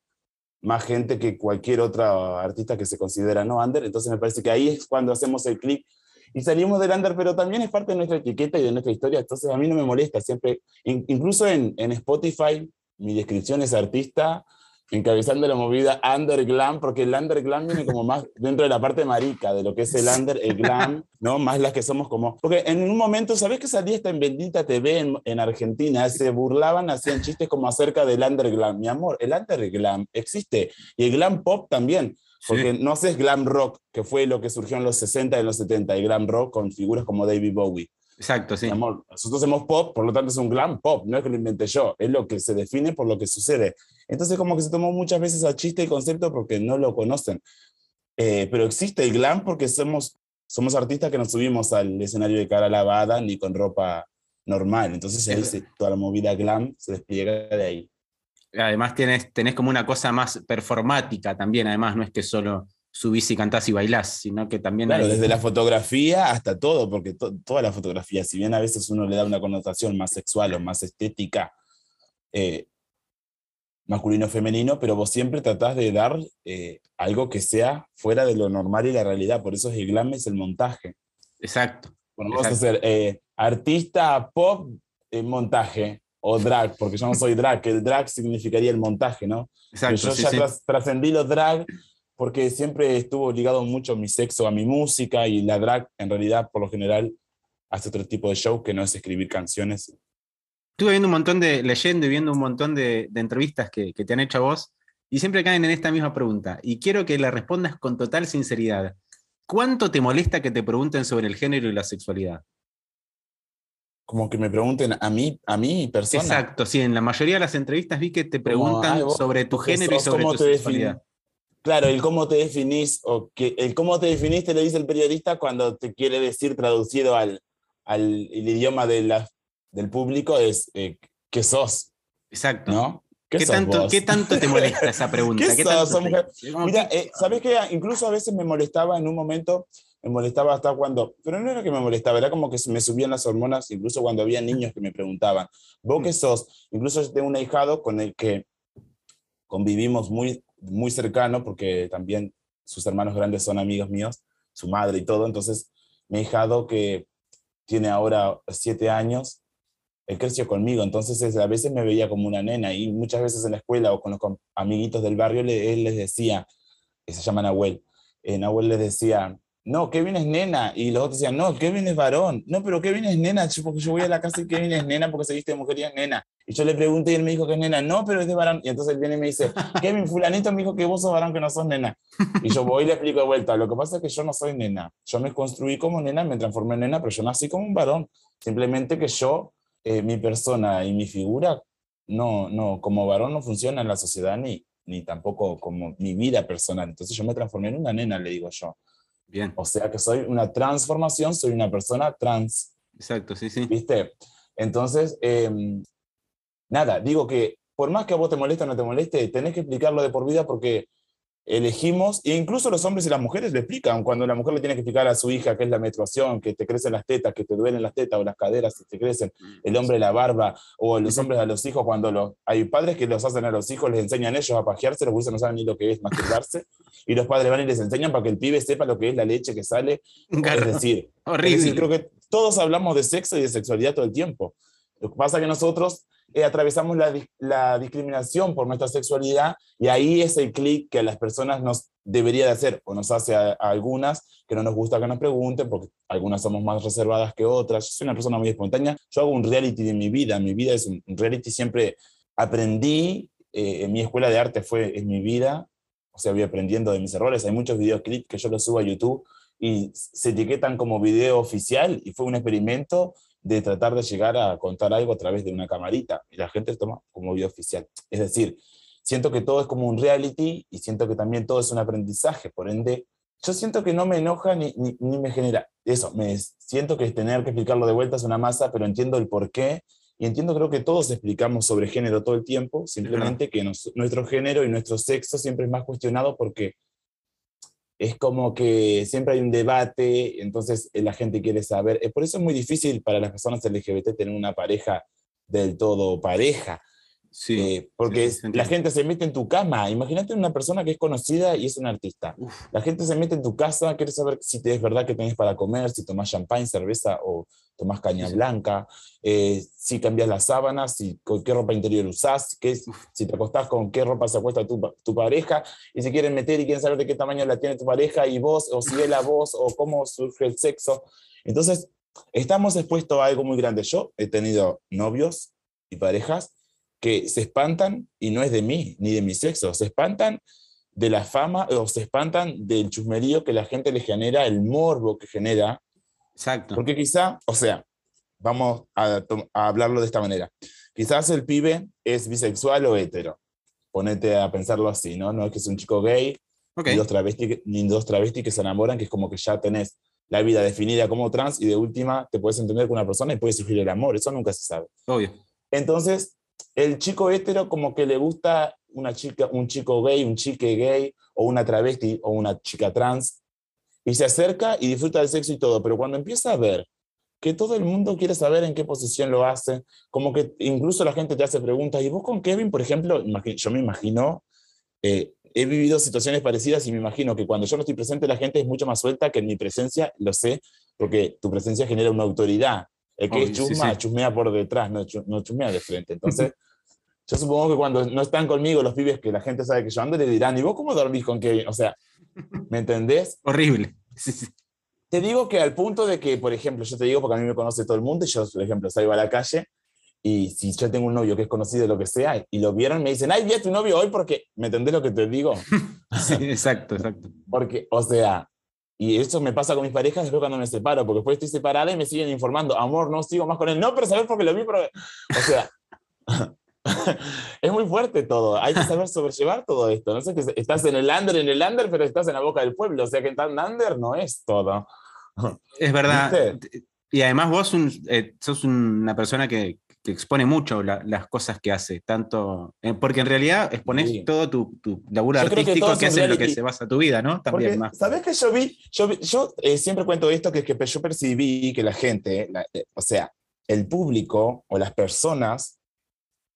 más gente que cualquier otra artista que se considera no under. Entonces me parece que ahí es cuando hacemos el clic y salimos del under, pero también es parte de nuestra etiqueta y de nuestra historia. Entonces a mí no me molesta siempre, incluso en, en Spotify, mi descripción es artista encabezando la movida underglam, porque el underglam viene como más dentro de la parte marica de lo que es el under, el glam, ¿no? Más las que somos como... Porque en un momento, ¿sabes que salía esta en Bendita TV en, en Argentina? Se burlaban, hacían chistes como acerca del underglam. Mi amor, el underglam existe y el glam pop también. Porque no sé, es glam rock, que fue lo que surgió en los 60 y en los 70, y glam rock con figuras como David Bowie. Exacto, sí. Amor, nosotros hacemos pop, por lo tanto es un glam pop, no es que lo inventé yo, es lo que se define por lo que sucede. Entonces como que se tomó muchas veces a chiste el concepto porque no lo conocen. Eh, pero existe el glam porque somos, somos artistas que nos subimos al escenario de cara lavada ni con ropa normal. Entonces ahí toda la movida glam se despliega de ahí. Además tenés, tenés como una cosa más performática también, además no es que solo subís y cantás y bailás, sino que también... Claro, desde la fotografía hasta todo, porque toda la fotografía, si bien a veces uno le da una connotación más sexual o más estética, eh, masculino-femenino, pero vos siempre tratás de dar eh, algo que sea fuera de lo normal y la realidad, por eso es el glam, es el montaje. Exacto. Bueno, vamos a hacer eh, artista pop en montaje, o drag, porque yo no soy drag, que el drag significaría el montaje, ¿no? Exacto. yo ya trascendí los drag porque siempre estuvo ligado mucho mi sexo a mi música y la drag en realidad por lo general hace otro tipo de show que no es escribir canciones. Estuve viendo un montón de, leyendo y viendo un montón de, entrevistas que, te han hecho a vos y siempre caen en esta misma pregunta y quiero que la respondas con total sinceridad. ¿Cuánto te molesta que te pregunten sobre el género y la sexualidad? Como que me pregunten a mí, a mí persona. Exacto, sí, en la mayoría de las entrevistas vi que te preguntan sobre tu género y sobre tu sexualidad. Claro, el cómo te definís, o que el cómo te definiste le dice el periodista cuando te quiere decir traducido al, al el idioma de la, del público es eh, ¿qué sos? Exacto. ¿No? ¿Qué, tanto, ¿Qué tanto te molesta esa pregunta? ¿Qué, sos, Mira, eh, ¿sabes qué? Incluso a veces me molestaba en un momento, me molestaba hasta cuando, pero no era que me molestaba, era como que me subían las hormonas, incluso cuando había niños que me preguntaban, ¿vos qué mm. sos? Incluso yo tengo un ahijado con el que convivimos muy muy cercano porque también sus hermanos grandes son amigos míos, su madre y todo. Entonces, mi hijado que tiene ahora siete años, él creció conmigo, entonces a veces me veía como una nena y muchas veces en la escuela o con los amiguitos del barrio, él les decía, se llama Nahuel, eh, Nahuel les decía, no, Kevin es nena. Y los otros decían, no, Kevin es varón. No, pero Kevin es nena, porque yo voy a la casa y Kevin es nena porque se viste de mujer y es nena. Y yo le pregunté y él me dijo que es nena. No, pero es de varón. Y entonces él viene y me dice, Kevin, fulanito me dijo que vos sos varón, que no sos nena. Y yo voy y le explico de vuelta. Lo que pasa es que yo no soy nena. Yo me construí como nena, me transformé en nena, pero yo nací como un varón. Simplemente que yo, eh, mi persona y mi figura, no, no, como varón no funciona en la sociedad ni, ni tampoco como mi vida personal. Entonces yo me transformé en una nena, le digo yo. Bien. O sea que soy una transformación, soy una persona trans. Exacto, sí, sí. ¿Viste? Entonces, em, nada, digo que por más que a vos te moleste o no te moleste, tenés que explicarlo de por vida porque elegimos, e incluso los hombres y las mujeres le explican, cuando la mujer le tiene que explicar a su hija qué es la menstruación, que te crecen las tetas, que te duelen las tetas o las caderas que te crecen, el hombre la barba, o los hombres a los hijos, cuando los, hay padres que los hacen a los hijos, les enseñan ellos a pajearse, los buses no saben ni lo que es masturbarse, y los padres van y les enseñan para que el pibe sepa lo que es la leche que sale. Es decir, horrible. creo que todos hablamos de sexo y de sexualidad todo el tiempo. Lo que pasa es que nosotros eh, atravesamos la, la, discriminación por nuestra sexualidad y ahí es el clic que a las personas nos debería de hacer o nos hace a, algunas que no nos gusta que nos pregunten porque algunas somos más reservadas que otras. Yo soy una persona muy espontánea. Yo hago un reality de mi vida. Mi vida es un reality. Siempre aprendí. Eh, en mi escuela de arte fue en mi vida. O sea, voy aprendiendo de mis errores. Hay muchos videoclips que yo los subo a YouTube y se etiquetan como video oficial y fue un experimento de tratar de llegar a contar algo a través de una camarita y la gente toma como video oficial. Es decir, siento que todo es como un reality y siento que también todo es un aprendizaje, por ende, yo siento que no me enoja ni, ni, me genera eso, me siento que tener que explicarlo de vuelta es una masa, pero entiendo el por qué y entiendo creo que todos explicamos sobre género todo el tiempo, simplemente que nuestro género y nuestro sexo siempre es más cuestionado porque es como que siempre hay un debate, entonces eh, la gente quiere saber. Por eso es muy difícil para las personas LGBT tener una pareja del todo pareja, Sí, eh, porque la gente se mete en tu cama. Imagínate una persona que es conocida y es un artista. La gente se mete en tu casa, quiere saber si es verdad que tenés para comer, si tomás champagne, cerveza o tomás caña blanca, eh, si cambias las sábanas, si, con qué ropa interior usás, qué, si te acostás con qué ropa se acuesta tu, tu, pareja, y si quieren meter y quieren saber de qué tamaño la tiene tu pareja y vos, o si es la voz, o cómo surge el sexo. Entonces, estamos expuestos a algo muy grande. Yo he tenido novios y parejas que se espantan, y no es de mí, ni de mi sexo, se espantan de la fama o se espantan del chusmerío que la gente le genera, el morbo que genera. Exacto. Porque quizá, o sea, vamos a, hablarlo de esta manera. Quizás el pibe es bisexual o hetero. Ponete a pensarlo así, ¿no? No es que es un chico gay, ni, dos travestis, ni dos travestis que se enamoran, que es como que ya tenés la vida definida como trans y de última te puedes entender con una persona y puede surgir el amor. Eso nunca se sabe. Obvio. Entonces, el chico hétero como que le gusta una chica, un chico gay, un chique gay, o una travesti, o una chica trans, y se acerca y disfruta del sexo y todo, pero cuando empieza a ver que todo el mundo quiere saber en qué posición lo hace, como que incluso la gente te hace preguntas, y vos con Kevin, por ejemplo, yo me imagino, eh, he vivido situaciones parecidas y me imagino que cuando yo no estoy presente la gente es mucho más suelta que en mi presencia, lo sé, porque tu presencia genera una autoridad, el que es chusma, chusmea por detrás, no, no chusmea de frente. Entonces, yo supongo que cuando no están conmigo los pibes que la gente sabe que yo ando, le dirán, ¿y vos cómo dormís con Kevin? O sea, ¿me entendés? Horrible. Te digo que al punto de que, por ejemplo, yo te digo porque a mí me conoce todo el mundo y yo, por ejemplo, salgo a la calle y si yo tengo un novio que es conocido, lo que sea, y lo vieron, me dicen, ay, vi a tu novio hoy porque, ¿me entendés lo que te digo? sí, exacto, exacto. Porque, o sea, y eso me pasa con mis parejas después cuando me separo, porque después estoy separada y me siguen informando, amor, no sigo más con él. No, pero sabes porque lo vi, pero... O sea, es muy fuerte todo. Hay que saber sobrellevar todo esto. No sé que estás en el under, en el under, pero estás en la boca del pueblo. O sea que tan under no es todo. Es verdad. Y además vos eh, sos una persona que, que expone mucho las cosas que hace, tanto, eh, porque en realidad expones todo tu, tu laburo artístico que, es en lo que se basa tu vida, ¿no? También más. ¿Sabes que yo vi? Yo, yo eh, siempre cuento esto, que que yo percibí que la gente, eh, o sea, el público o las personas,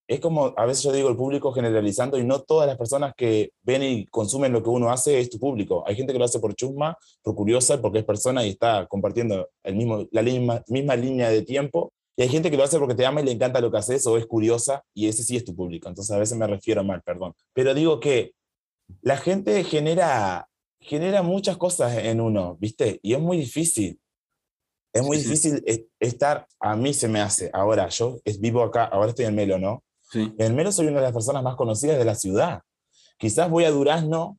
es como, a veces yo digo el público generalizando, y no todas las personas que ven y consumen lo que uno hace es tu público. Hay gente que lo hace por chusma, por curiosa, porque es persona y está compartiendo el mismo, la misma, misma línea de tiempo, y hay gente que lo hace porque te ama y le encanta lo que haces o es curiosa y ese sí es tu público. Entonces a veces me refiero mal, perdón. Pero digo que la gente genera, genera muchas cosas en uno, ¿viste? Y es muy difícil. Es muy difícil estar, a mí se me hace, ahora yo vivo acá, ahora estoy en Melo, ¿no? Sí. En Melo soy una de las personas más conocidas de la ciudad. Quizás voy a Durazno,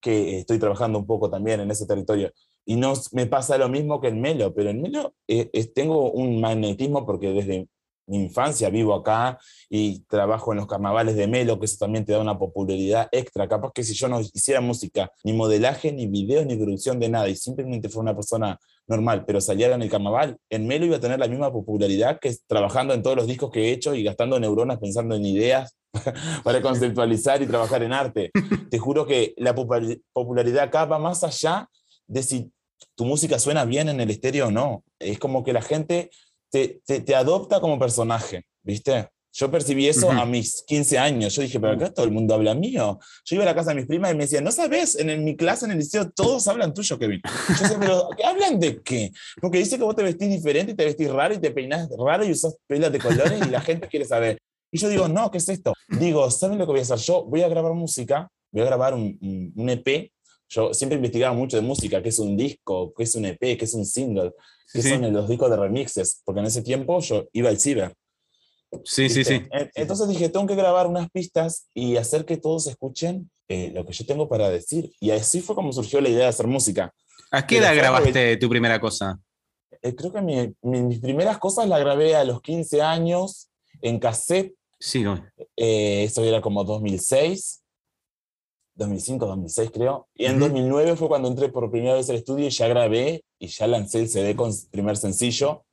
que estoy trabajando un poco también en ese territorio, y no me pasa lo mismo que en Melo, pero en Melo eh, tengo un magnetismo porque desde mi infancia vivo acá y trabajo en los carnavales de Melo, que eso también te da una popularidad extra. Capaz que si yo no hiciera música, ni modelaje, ni videos, ni producción de nada, y simplemente fuera una persona normal, pero saliera en el carnaval, en Melo iba a tener la misma popularidad que trabajando en todos los discos que he hecho y gastando neuronas pensando en ideas para conceptualizar y trabajar en arte. Te juro que la popularidad acá va más allá de si tu música suena bien en el estéreo o no. Es como que la gente te, te, adopta como personaje, ¿viste? Yo percibí eso a mis 15 años. Yo dije, pero acá todo el mundo habla mío. Yo iba a la casa de mis primas y me decían, no sabes, en, mi clase, en el liceo, todos hablan tuyo, Kevin. Yo decía, pero ¿hablan de qué? Porque dice que vos te vestís diferente y te vestís raro y te peinás raro y usas pelas de colores y la gente quiere saber. Y yo digo, no, ¿qué es esto? Digo, ¿saben lo que voy a hacer? Yo voy a grabar música, voy a grabar un, un, un EP yo siempre investigaba mucho de música, qué es un disco, qué es un EP, qué es un single, qué son los discos de remixes, porque en ese tiempo yo iba al ciber. Sí, sí, sí. Entonces dije, tengo que grabar unas pistas y hacer que todos escuchen eh, lo que yo tengo para decir. Y así fue como surgió la idea de hacer música. ¿A qué edad grabaste tu primera cosa? Eh, creo que mis primeras cosas las grabé a los 15 años en cassette. Sí, no. Eh, eso era como 2006. 2005, 2006 creo. Y en 2009 fue cuando entré por primera vez al estudio y ya grabé y ya lancé el CD con primer sencillo,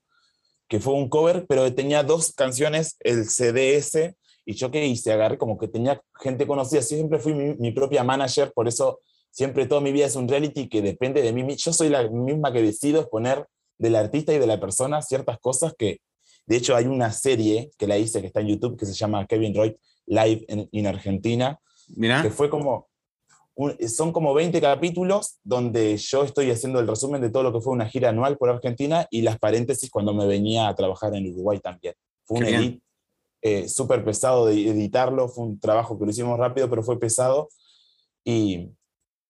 que fue un cover, pero tenía dos canciones, el CDS, y yo qué hice, agarré como que tenía gente conocida, siempre fui mi, propia manager, por eso siempre toda mi vida es un reality que depende de mí. Yo soy la misma que decido exponer del artista y de la persona ciertas cosas que, De hecho, hay una serie que la hice que está en YouTube que se llama Kevin Roy Live en, Argentina. Mira. Que fue como. Son como 20 capítulos donde yo estoy haciendo el resumen de todo lo que fue una gira anual por Argentina y las paréntesis cuando me venía a trabajar en Uruguay también. Fue un edit eh, súper pesado de editarlo, fue un trabajo que lo hicimos rápido, pero fue pesado. Y,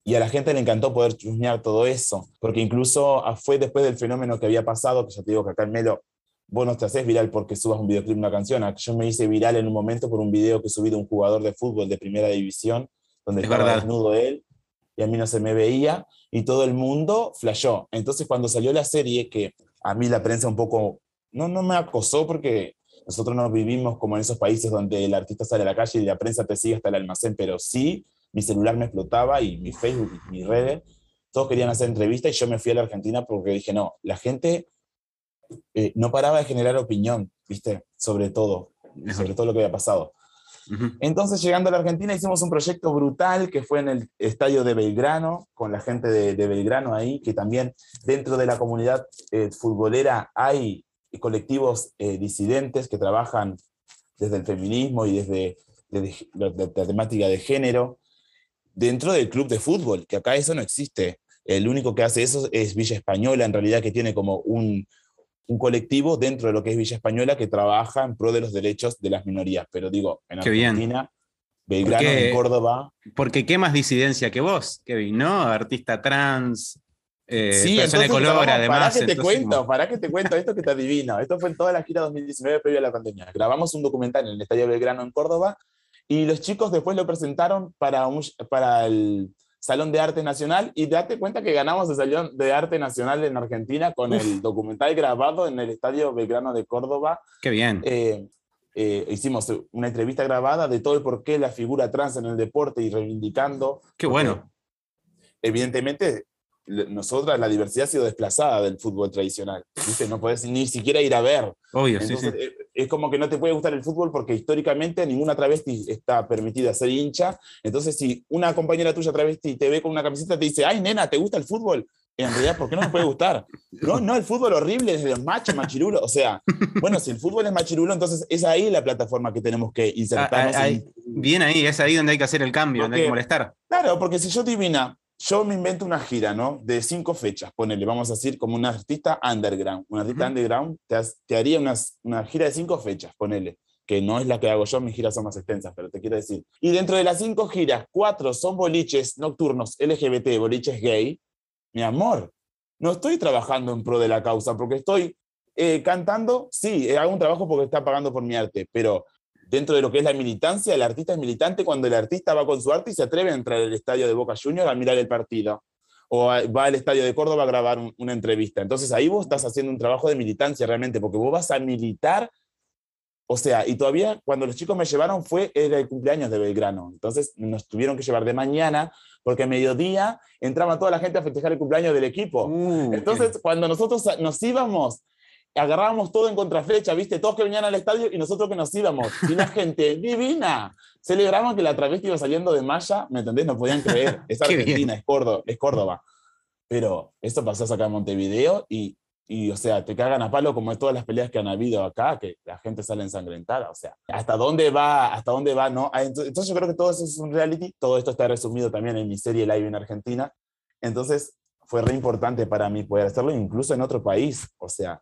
y a la gente le encantó poder chusmear todo eso, porque incluso ah, fue después del fenómeno que había pasado, que ya te digo que acá en Melo vos no te haces viral porque subas un videoclip, una canción. Yo me hice viral en un momento por un video que subí de un jugador de fútbol de primera división, donde estaba desnudo él, y a mí no se me veía, y todo el mundo flashó. Entonces cuando salió la serie, que a mí la prensa un poco, no, no me acosó porque nosotros no vivimos como en esos países donde el artista sale a la calle y la prensa te sigue hasta el almacén, pero sí mi celular me explotaba y mi Facebook y mi redes, todos querían hacer entrevistas y yo me fui a la Argentina porque dije, no, la gente eh, no paraba de generar opinión, ¿viste? Sobre todo, sobre todo lo que había pasado. Entonces, llegando a la Argentina, hicimos un proyecto brutal que fue en el estadio de Belgrano, con la gente de, Belgrano ahí, que también dentro de la comunidad eh, futbolera hay colectivos eh, disidentes que trabajan desde el feminismo y desde, desde la temática de género dentro del club de fútbol, que acá eso no existe. El único que hace eso es Villa Española, en realidad, que tiene como un, un colectivo dentro de lo que es Villa Española que trabaja en pro de los derechos de las minorías. Pero digo, en Argentina, Belgrano, en Córdoba. Porque qué más disidencia que vos, Kevin, ¿no? Artista trans, eh, sí, persona de color, además. Para que te cuento, para que te cuento esto que te adivino. Esto fue en toda la gira 2019 previo a la pandemia. Grabamos un documental en el Estadio Belgrano en Córdoba y los chicos después lo presentaron para, para el Salón de Arte Nacional y date cuenta que ganamos el Salón de Arte Nacional en Argentina con el documental grabado en el Estadio Belgrano de Córdoba. Qué bien. Eh, eh, hicimos una entrevista grabada de todo el por qué la figura trans en el deporte y reivindicando. Qué bueno. Evidentemente, nosotras la diversidad ha sido desplazada del fútbol tradicional. No puedes ni siquiera ir a ver. Obvio, sí, sí. Eh, es como que no te puede gustar el fútbol porque históricamente ninguna travesti está permitida ser hincha. Entonces, si una compañera tuya travesti te ve con una camiseta, te dice, ay, nena, ¿te gusta el fútbol? En realidad, ¿por qué no me puede gustar? No, no, el fútbol horrible desde los machos, machirulos. O sea, bueno, si el fútbol es machirulo, entonces es ahí la plataforma que tenemos que insertarnos. Ah, ah, bien ahí, es ahí donde hay que hacer el cambio, donde hay que molestar. Claro, porque si yo divina, yo me invento una gira, ¿no? De cinco fechas, ponele, vamos a decir, como un artista underground. Un artista underground te, haría una gira de cinco fechas, ponele, que no es la que hago yo, mis giras son más extensas, pero te quiero decir. Y dentro de las cinco giras, cuatro son boliches nocturnos LGBT, boliches gay. Mi amor, no estoy trabajando en pro de la causa, porque estoy eh, cantando, sí, hago un trabajo porque está pagando por mi arte, pero dentro de lo que es la militancia, el artista es militante cuando el artista va con su arte y se atreve a entrar al estadio de Boca Juniors a mirar el partido. O va al estadio de Córdoba a grabar una entrevista. Entonces ahí vos estás haciendo un trabajo de militancia realmente, porque vos vas a militar. O sea, y todavía cuando los chicos me llevaron fue el cumpleaños de Belgrano. Entonces nos tuvieron que llevar de mañana, porque a mediodía entraba toda la gente a festejar el cumpleaños del equipo. Uh, Entonces, cuando nosotros nos íbamos, agarrábamos todo en contraflecha, ¿viste? Todos que venían al estadio y nosotros que nos íbamos. Y la gente divina. Celebramos que la travesti iba saliendo de Maya, ¿me entendés? No podían creer. Es Argentina, es Córdoba, es Córdoba. Pero esto pasó acá en Montevideo y, y, o sea, te cagan a palo como en todas las peleas que han habido acá, que la gente sale ensangrentada. O sea, ¿hasta dónde va? ¿Hasta dónde va? ¿No? Ah, entonces, yo creo que todo eso es un reality. Todo esto está resumido también en mi serie Live en Argentina. Entonces, fue re importante para mí poder hacerlo incluso en otro país. O sea,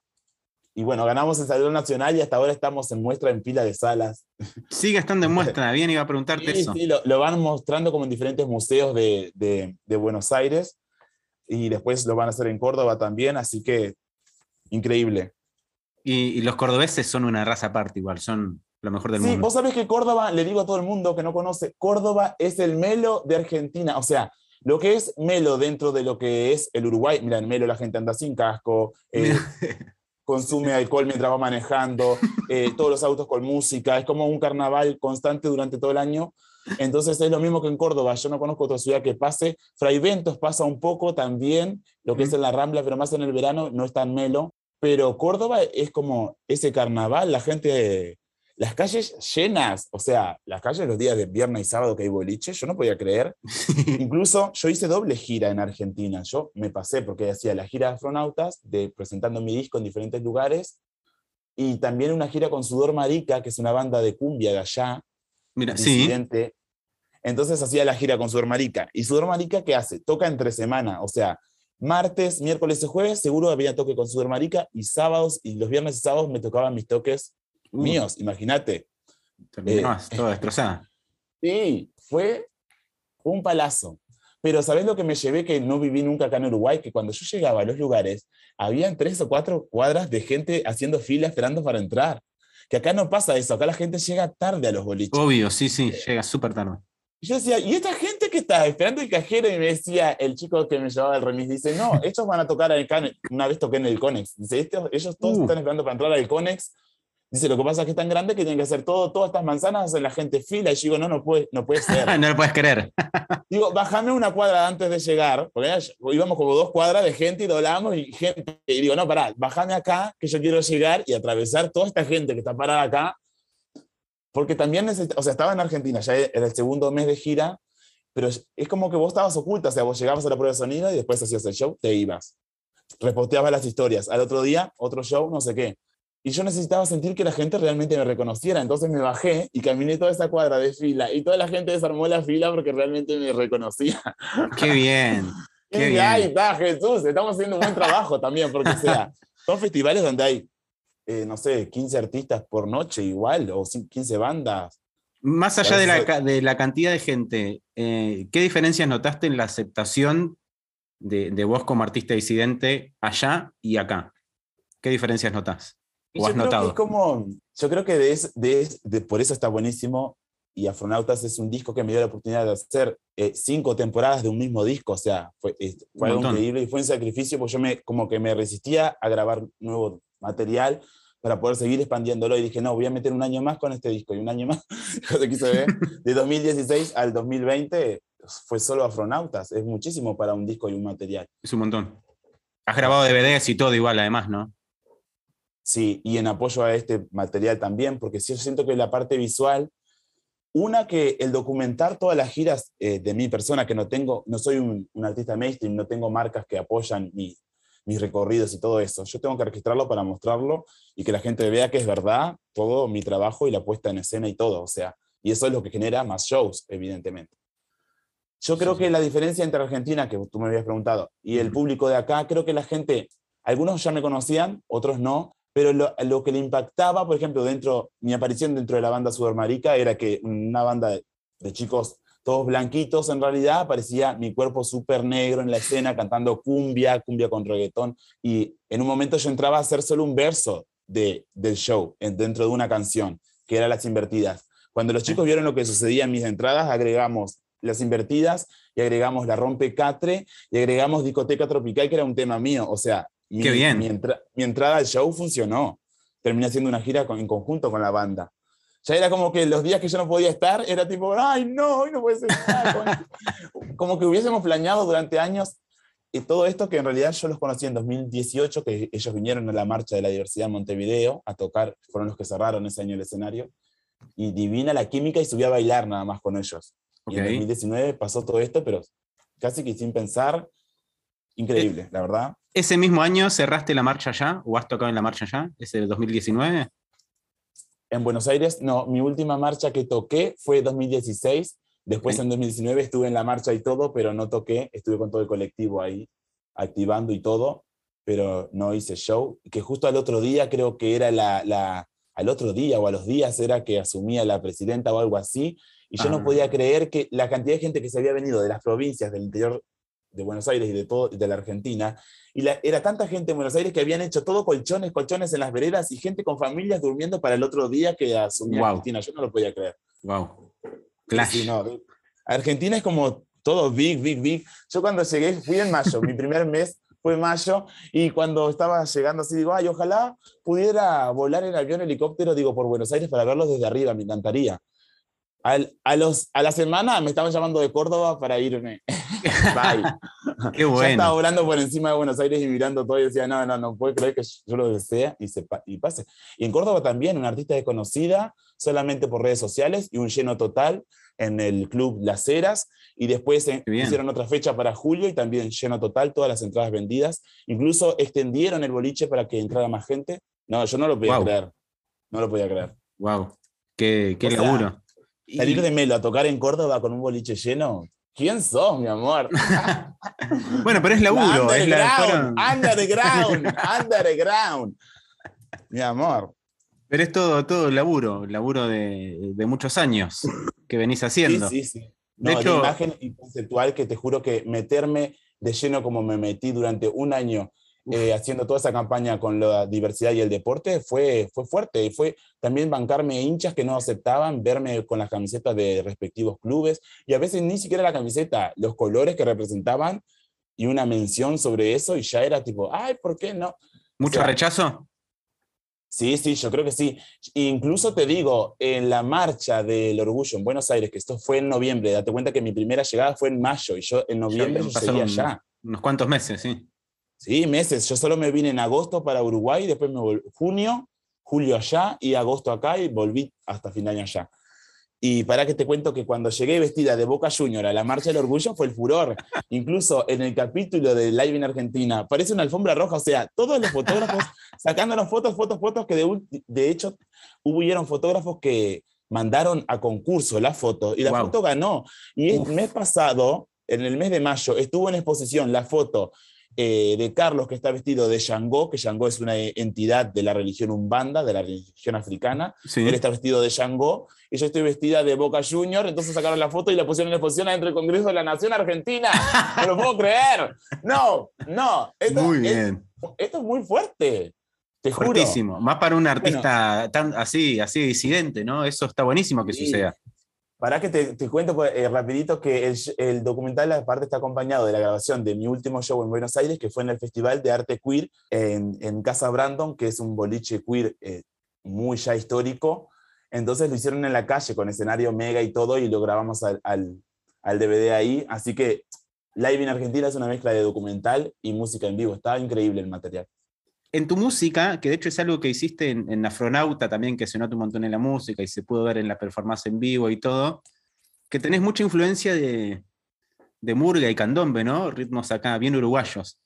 y bueno, ganamos el Salón Nacional y hasta ahora estamos en muestra en pila de salas. Sigue estando en muestra, bien, iba a preguntarte eso. Sí, lo, lo, van mostrando como en diferentes museos de, de, de, Buenos Aires y después lo van a hacer en Córdoba también, así que increíble. Y, y los cordobeses son una raza aparte igual, son lo mejor del mundo. Sí, vos sabés que Córdoba, le digo a todo el mundo que no conoce, Córdoba es el Melo de Argentina, o sea, lo que es Melo dentro de lo que es el Uruguay, mira, en Melo la gente anda sin casco, eh, consume alcohol mientras va manejando, eh, todos los autos con música, es como un carnaval constante durante todo el año. Entonces es lo mismo que en Córdoba, yo no conozco otra ciudad que pase, Fraiventos pasa un poco también, lo que es en la Rambla, pero más en el verano, no es tan melo, pero Córdoba es como ese carnaval, la gente las calles llenas, o sea, las calles los días de viernes y sábado que hay boliche, yo no podía creer. Incluso yo hice doble gira en Argentina, yo me pasé porque hacía la gira de astronautas, de, presentando mi disco en diferentes lugares, y también una gira con Sudor Marica, que es una banda de cumbia de allá. Mira, sí. Entonces hacía la gira con Sudor Marica. ¿Y Sudor Marica qué hace? Toca entre semana, o sea, martes, miércoles y jueves, seguro había toque con Sudor Marica, y sábados, y los viernes y sábados me tocaban mis toques uh. míos, imagínate. Terminó eh, todo destrozada. Sí, fue un palazo. Pero ¿sabes lo que me llevé que no viví nunca acá en Uruguay? Que cuando yo llegaba a los lugares, habían tres o cuatro cuadras de gente haciendo fila esperando para entrar. Que acá no pasa eso, acá la gente llega tarde a los boliches. Obvio, sí, sí, llega súper tarde. Yo decía, ¿y esta gente que está esperando el cajero? Y me decía, el chico que me llevaba el remis, dice, no, estos van a tocar al una vez toqué en el Conex. Dice, ellos todos uh. están esperando para entrar al Conex Dice, lo que pasa es que es tan grande que tienen que hacer todo, todas estas manzanas, en la gente fila. Y yo digo, no, no puede, no puede ser. no lo puedes creer. digo, bájame una cuadra antes de llegar, porque íbamos como dos cuadras de gente y doblamos y gente. Y digo, no, pará, bájame acá, que yo quiero llegar y atravesar toda esta gente que está parada acá. Porque también, o sea, estaba en Argentina, ya era el segundo mes de gira, pero es como que vos estabas oculta, o sea, vos llegabas a la prueba de sonido y después hacías el show, te ibas. Reposteabas las historias. Al otro día, otro show, no sé qué y yo necesitaba sentir que la gente realmente me reconociera. Entonces me bajé y caminé toda esa cuadra de fila y toda la gente desarmó la fila porque realmente me reconocía. ¡Qué bien! ¡Qué bien! ¡Ay, está, Jesús! Estamos haciendo un buen trabajo también, porque sea, son festivales donde hay, eh, no sé, 15 artistas por noche igual, o 15 bandas. Más allá de la, de la, cantidad de gente, eh, ¿qué diferencias notaste en la aceptación de, de vos como artista disidente allá y acá? ¿Qué diferencias notas? Yo Creo que como, yo creo que de, por eso está buenísimo y Afronautas es un disco que me dio la oportunidad de hacer eh, cinco temporadas de un mismo disco, o sea, fue, fue algo increíble y fue un sacrificio porque yo me, como que me resistía a grabar nuevo material para poder seguir expandiéndolo y dije, no, voy a meter un año más con este disco y un año más, de 2016 al 2020 fue solo Afronautas, es muchísimo para un disco y un material. Es un montón. Has grabado DVDs y todo igual además, ¿no? Sí, y en apoyo a este material también, porque sí, yo siento que la parte visual, una que el documentar todas las giras eh, de mi persona, que no tengo, no soy un, artista mainstream, no tengo marcas que apoyan mis recorridos y todo eso. Yo tengo que registrarlo para mostrarlo y que la gente vea que es verdad todo mi trabajo y la puesta en escena y todo. O sea, y eso es lo que genera más shows, evidentemente. Yo creo que la diferencia entre Argentina, que tú me habías preguntado, y el público de acá, creo que la gente, algunos ya me conocían, otros no, pero lo, que le impactaba, por ejemplo, dentro, mi aparición dentro de la banda Sudamérica era que una banda de, chicos todos blanquitos, en realidad aparecía mi cuerpo súper negro en la escena cantando cumbia, cumbia con reggaetón, y en un momento yo entraba a hacer solo un verso de, del show dentro de una canción, que era Las Invertidas. Cuando los chicos vieron lo que sucedía en mis entradas, agregamos Las Invertidas y agregamos La Rompe Catre y agregamos Discoteca Tropical, que era un tema mío, o sea, Qué bien. Mi, entrada al show funcionó. Terminé haciendo una gira en conjunto con la banda. Ya era como que los días que yo no podía estar, era tipo, ay, no, hoy no puede ser. como que hubiésemos planeado durante años y todo esto que en realidad yo los conocí en 2018, que ellos vinieron a la marcha de la diversidad en Montevideo a tocar, fueron los que cerraron ese año el escenario, y divina la química y subí a bailar nada más con ellos. Y en 2019 pasó todo esto, pero casi que sin pensar, increíble, eh, la verdad. ¿Ese mismo año cerraste la marcha ya? ¿O has tocado en la marcha ya? ¿Ese de 2019? En Buenos Aires, no, mi última marcha que toqué fue 2016. Después en 2019 estuve en la marcha y todo, pero no toqué. Estuve con todo el colectivo ahí, activando y todo, pero no hice show. Que justo al otro día, creo que era la, la al otro día o a los días era que asumía la presidenta o algo así. Y yo no ah. podía creer que la cantidad de gente que se había venido de las provincias del interior de Buenos Aires y de, todo, de la Argentina, y la, era tanta gente en Buenos Aires que habían hecho todo colchones, colchones en las veredas y gente con familias durmiendo para el otro día que asumía Argentina. Yo no lo podía creer. Wow. Argentina es como todo big, big, big. Yo cuando llegué, fui en mayo, mi primer mes fue mayo, y cuando estaba llegando así, digo, ay, ojalá pudiera volar en avión, helicóptero, digo, por Buenos Aires para verlos desde arriba, me encantaría a, los, a la semana me estaban llamando de Córdoba para irme. Bye. Qué bueno. Ya estaba volando por encima de Buenos Aires y mirando todo y decía, no, no, no puedo creer que yo lo desea y, se, y pase. Y en Córdoba también, una artista desconocida, solamente por redes sociales y un lleno total en el club Las Heras. Y después hicieron otra fecha para julio y también lleno total, todas las entradas vendidas. Incluso extendieron el boliche para que entrara más gente No, yo no lo podía creer. No lo podía creer. Wow. Qué, qué laburo. salir de Melo a tocar en Córdoba con un boliche lleno. ¿Quién sos, mi amor? bueno, pero es laburo. underground, es la, underground, underground. Mi amor. Pero es todo, todo laburo, laburo de, de muchos años que venís haciendo. Sí, sí, sí. de hecho, imagen y conceptual que te juro que meterme de lleno como me metí durante un año eh, haciendo toda esa campaña con la diversidad y el deporte fue, fue fuerte. Y fue también bancarme hinchas que no aceptaban verme con las camisetas de respectivos clubes y a veces ni siquiera la camiseta, los colores que representaban y una mención sobre eso y ya era tipo, ay, ¿por qué no? ¿Mucho rechazo? Sí, sí, yo creo que sí. Incluso te digo, en la marcha del orgullo en Buenos Aires, que esto fue en noviembre, date cuenta que mi primera llegada fue en mayo y yo en noviembre yo seguía allá. Unos cuantos meses, sí. Sí, meses. Yo solo me vine en agosto para Uruguay, después me volví junio, julio allá y agosto acá y volví hasta fin de año allá. Y para que te cuento que cuando llegué vestida de Boca Junior a la Marcha del Orgullo fue el furor. Incluso en el capítulo de Live en Argentina, parece una alfombra roja, o sea, todos los fotógrafos sacándonos fotos, fotos, fotos, que de, de hecho hubieron fotógrafos que mandaron a concurso la foto y la foto ganó. Y el mes pasado, en el mes de mayo, estuvo en exposición la foto eh, de Carlos, que está vestido de Shango, que Shango es una entidad de la religión umbanda, de la religión africana. Él está vestido de Shango y yo estoy vestida de Boca Junior. Entonces sacaron la foto y la pusieron en exposición dentro del Congreso de la Nación Argentina. No lo puedo creer. No, no. Esto, muy bien. esto es muy fuerte. Te Fuertísimo. Más para un artista tan así, así disidente, ¿no? Eso está buenísimo que suceda. Para que te, te cuento pues, eh, rapidito que el, el, documental aparte está acompañado de la grabación de mi último show en Buenos Aires, que fue en el Festival de Arte Queer en, Casa Brandon, que es un boliche queer eh, muy ya histórico. Entonces lo hicieron en la calle con escenario mega y todo y lo grabamos al, al, DVD ahí. Así que Live en Argentina es una mezcla de documental y música en vivo. Está increíble el material en tu música, que de hecho es algo que hiciste en, Afronauta también, que se nota un montón en la música y se pudo ver en la performance en vivo y todo, que tenés mucha influencia de, murga y candombe, ¿no? Ritmos acá bien uruguayos.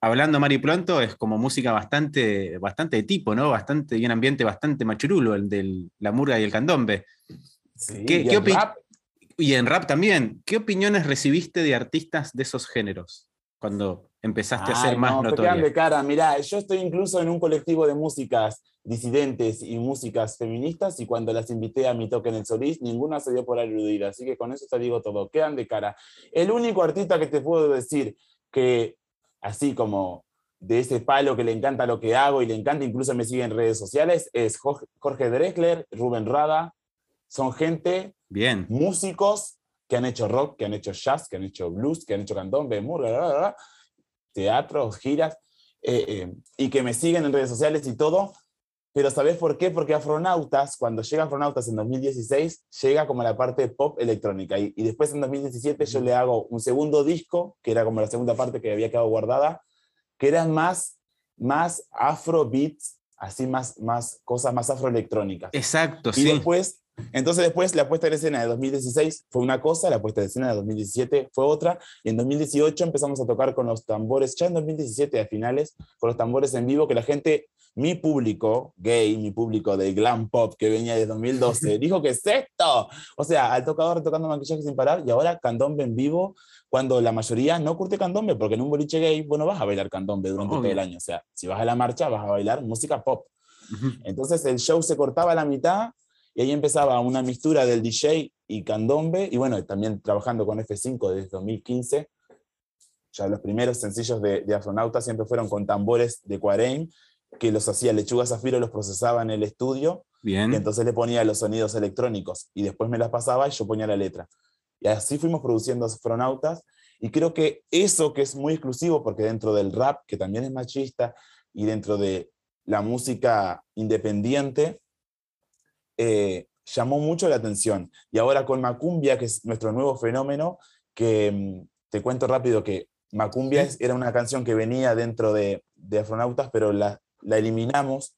Hablando Mari Pronto, es como música bastante, bastante de tipo, ¿no? Bastante, y un ambiente bastante machurulo, el de la murga y el candombe. Sí, ¿Qué, y, en rap. y en rap también. ¿Qué opiniones recibiste de artistas de esos géneros cuando empezaste a ser más no, notoria? de cara, mirá, yo estoy incluso en un colectivo de músicas disidentes y músicas feministas y cuando las invité a mi toque en el Solís, ninguna se dio por aludida, así que con eso te digo todo, quedan de cara. El único artista que te puedo decir que así como de ese palo que le encanta lo que hago y le encanta, incluso me sigue en redes sociales, es Jorge Drexler, Rubén Rada, son gente, Bien. músicos que han hecho rock, que han hecho jazz, que han hecho blues, que han hecho cantón, murga, teatros, giras, eh, eh, y que me siguen en redes sociales y todo. Pero ¿sabes por qué? Porque Afronautas, cuando llega Afronautas en 2016, llega como la parte pop electrónica. Y, y después en 2017 yo le hago un segundo disco, que era como la segunda parte que había quedado guardada, que era más, más afro beats, así más, más cosas más afroelectrónicas. Exacto, y sí. después entonces después la puesta en escena de 2016 fue una cosa, la puesta en escena de 2017 fue otra, y en 2018 empezamos a tocar con los tambores, ya en 2017 a finales, con los tambores en vivo, que la gente, mi público gay, mi público de glam pop que venía de 2012, dijo que es esto. O sea, al tocador tocando maquillaje sin parar, y ahora candombe en vivo, cuando la mayoría no curte candombe, porque en un boliche gay, bueno, vas a bailar candombe durante todo el año. O sea, si vas a la marcha, vas a bailar música pop. Entonces el show se cortaba a la mitad y ahí empezaba una mistura del DJ y candombe, y bueno, también trabajando con F5 desde 2015. Ya los primeros sencillos de, de Afronauta siempre fueron con tambores de Cuareim, que los hacía Lechuga Zafiro, los procesaba en el estudio, Bien. y entonces le ponía los sonidos electrónicos, y después me las pasaba y yo ponía la letra. Y así fuimos produciendo Afronautas, y creo que eso que es muy exclusivo, porque dentro del rap, que también es machista, y dentro de la música independiente, eh, llamó mucho la atención. Y ahora con Macumbia, que es nuestro nuevo fenómeno, que mm, te cuento rápido que Macumbia era una canción que venía dentro de, de Afronautas, pero la, la, eliminamos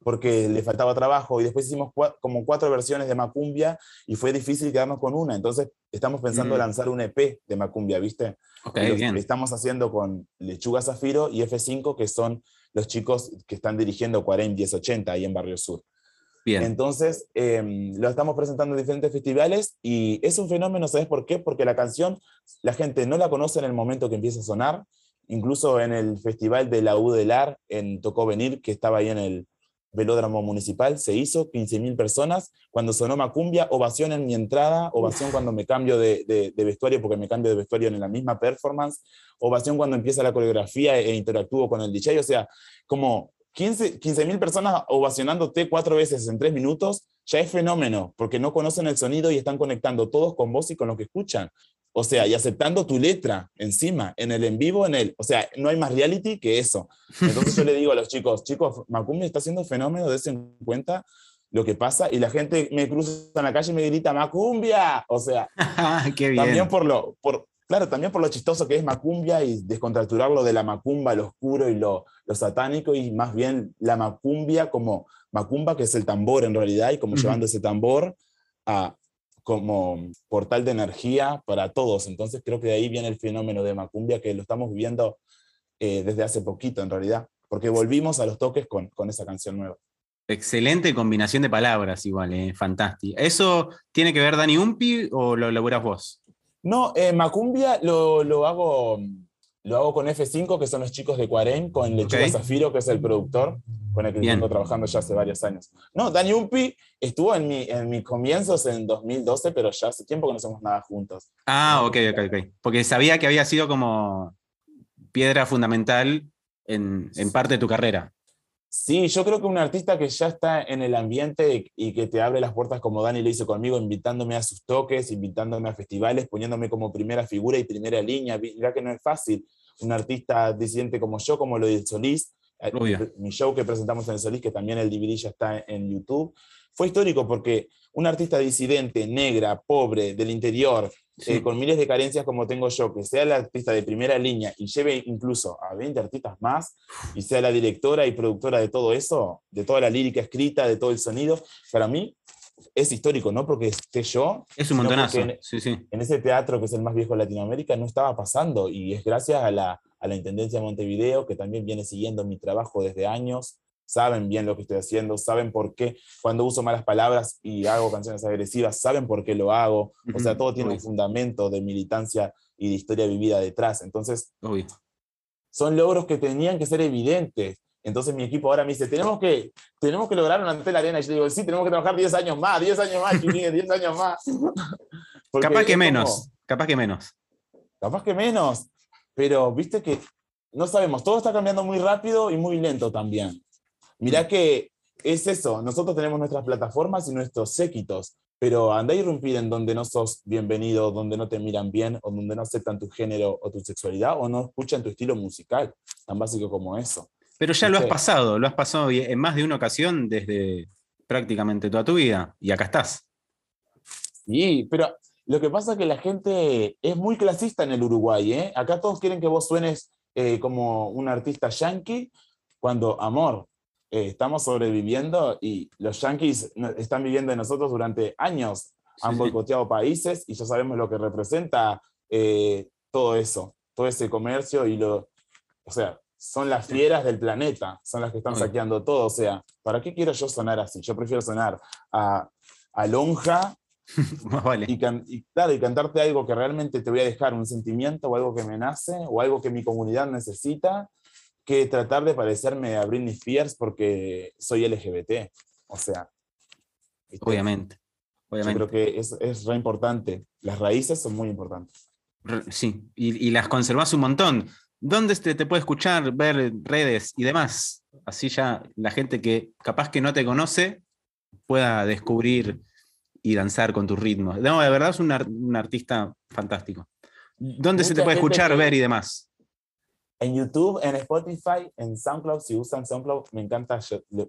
porque le faltaba trabajo y después hicimos como cuatro versiones de Macumbia y fue difícil quedarnos con una. Entonces estamos pensando mm. lanzar un EP de Macumbia, ¿viste? Okay, bien. Estamos haciendo con Lechuga Zafiro y F5, que son los chicos que están dirigiendo 40 1080 ahí en Barrio Sur. Bien. Entonces, em, lo estamos presentando en diferentes festivales y es un fenómeno, ¿sabes por qué? Porque la canción, la gente no la conoce en el momento que empieza a sonar. Incluso en el festival de la U del AR, en Tocó Venir, que estaba ahí en el velódromo municipal, se hizo 15.000 personas. Cuando sonó Macumbia, ovación en mi entrada, ovación cuando me cambio de, de, vestuario, porque me cambio de vestuario en la misma performance, ovación cuando empieza la coreografía e interactúo con el DJ. O sea, como 15 mil personas ovacionándote cuatro veces en tres minutos, ya es fenómeno, porque no conocen el sonido y están conectando todos con vos y con lo que escuchan. O sea, y aceptando tu letra encima, en el en vivo, en el... O sea, no hay más reality que eso. Entonces yo le digo a los chicos, chicos, Macumbi está haciendo fenómeno, de en cuenta lo que pasa y la gente me cruza en la calle y me grita Macumbia. O sea, Qué bien. también por lo, por, Claro, también por lo chistoso que es Macumbia y descontracturarlo de la Macumba, lo oscuro y lo, satánico, y más bien la Macumbia como Macumba, que es el tambor en realidad, y como llevando ese tambor a, como portal de energía para todos. Entonces creo que de ahí viene el fenómeno de Macumbia, que lo estamos viviendo eh, desde hace poquito en realidad, porque volvimos a los toques con, con esa canción nueva. Excelente combinación de palabras, igual, eh, fantástico. ¿Eso tiene que ver Dani Umpi o lo elaboras vos? No, eh, Macumbia lo, lo, hago, lo hago con F5, que son los chicos de Cuarén, con Lechuga Zafiro, que es el productor, con el que vengo trabajando ya hace varios años. No, Dani Umpi estuvo en, mi, en mis comienzos en 2012, pero ya hace tiempo que no hacemos nada juntos. Ah, ok, ok, ok. Porque sabía que había sido como piedra fundamental en, en parte de tu carrera. Sí, yo creo que un artista que ya está en el ambiente y que te abre las puertas como Dani lo hizo conmigo, invitándome a sus toques, invitándome a festivales, poniéndome como primera figura y primera línea. Mira que no es fácil. Un artista disidente como yo, como lo del Solís, eh, mi show que presentamos en el Solís, que también el DVD ya está en YouTube, fue histórico porque un artista disidente, negra, pobre, del interior, eh, con miles de carencias como tengo yo, que sea la artista de primera línea y lleve incluso a 20 artistas más, y sea la directora y productora de todo eso, de toda la lírica escrita, de todo el sonido, para mí es histórico, no porque esté yo. Es un montonazo. En, sí, sí. en ese teatro que es el más viejo de Latinoamérica no estaba pasando, y es gracias a la, a la Intendencia de Montevideo, que también viene siguiendo mi trabajo desde años, saben bien lo que estoy haciendo, saben por qué, cuando uso malas palabras y hago canciones agresivas, saben por qué lo hago, o sea, todo tiene un fundamento de militancia y de historia vivida detrás, entonces son logros que tenían que ser evidentes. Entonces mi equipo ahora me dice, tenemos que, tenemos que lograr ante la arena. Y yo digo, sí, tenemos que trabajar 10 años más, 10 años más, 10 años más. capaz que menos, capaz que menos. Capaz que menos, pero viste que no sabemos, todo está cambiando muy rápido y muy lento también. Mirá que es eso, nosotros tenemos nuestras plataformas y nuestros séquitos, pero anda a irrumpir en donde no sos bienvenido, donde no te miran bien, o donde no aceptan tu género o tu sexualidad, o no escuchan tu estilo musical, tan básico como eso. Pero ya lo has pasado, lo has pasado en más de una ocasión desde prácticamente toda tu vida, y acá estás. Sí, pero lo que pasa es que la gente es muy clasista en el Uruguay, ¿eh? Acá todos quieren que vos suenes eh, como un artista yankee, cuando, amor, eh, estamos sobreviviendo y los yanquis están viviendo en nosotros durante años. Han boicoteado países y ya sabemos lo que representa eh, todo eso, todo ese comercio y lo, o sea, son las fieras del planeta, son las que están saqueando todo. O sea, ¿para qué quiero yo sonar así? Yo prefiero sonar a, a lonja y, y, claro, y cantarte algo que realmente te voy a dejar un sentimiento o algo que me nace o algo que mi comunidad necesita que tratar de parecerme a Britney Spears porque soy LGBT. O sea. Obviamente. Yo creo que es, es re importante. Las raíces son muy importantes. Sí, y, las conservas un montón. ¿Dónde te, te puede escuchar, ver redes y demás? Así ya la gente que capaz que no te conoce pueda descubrir y danzar con tus ritmos. No, de verdad es un, artista fantástico. ¿Dónde se te puede escuchar, ver y demás? En YouTube, en Spotify, en SoundCloud, si usan SoundCloud, me encanta,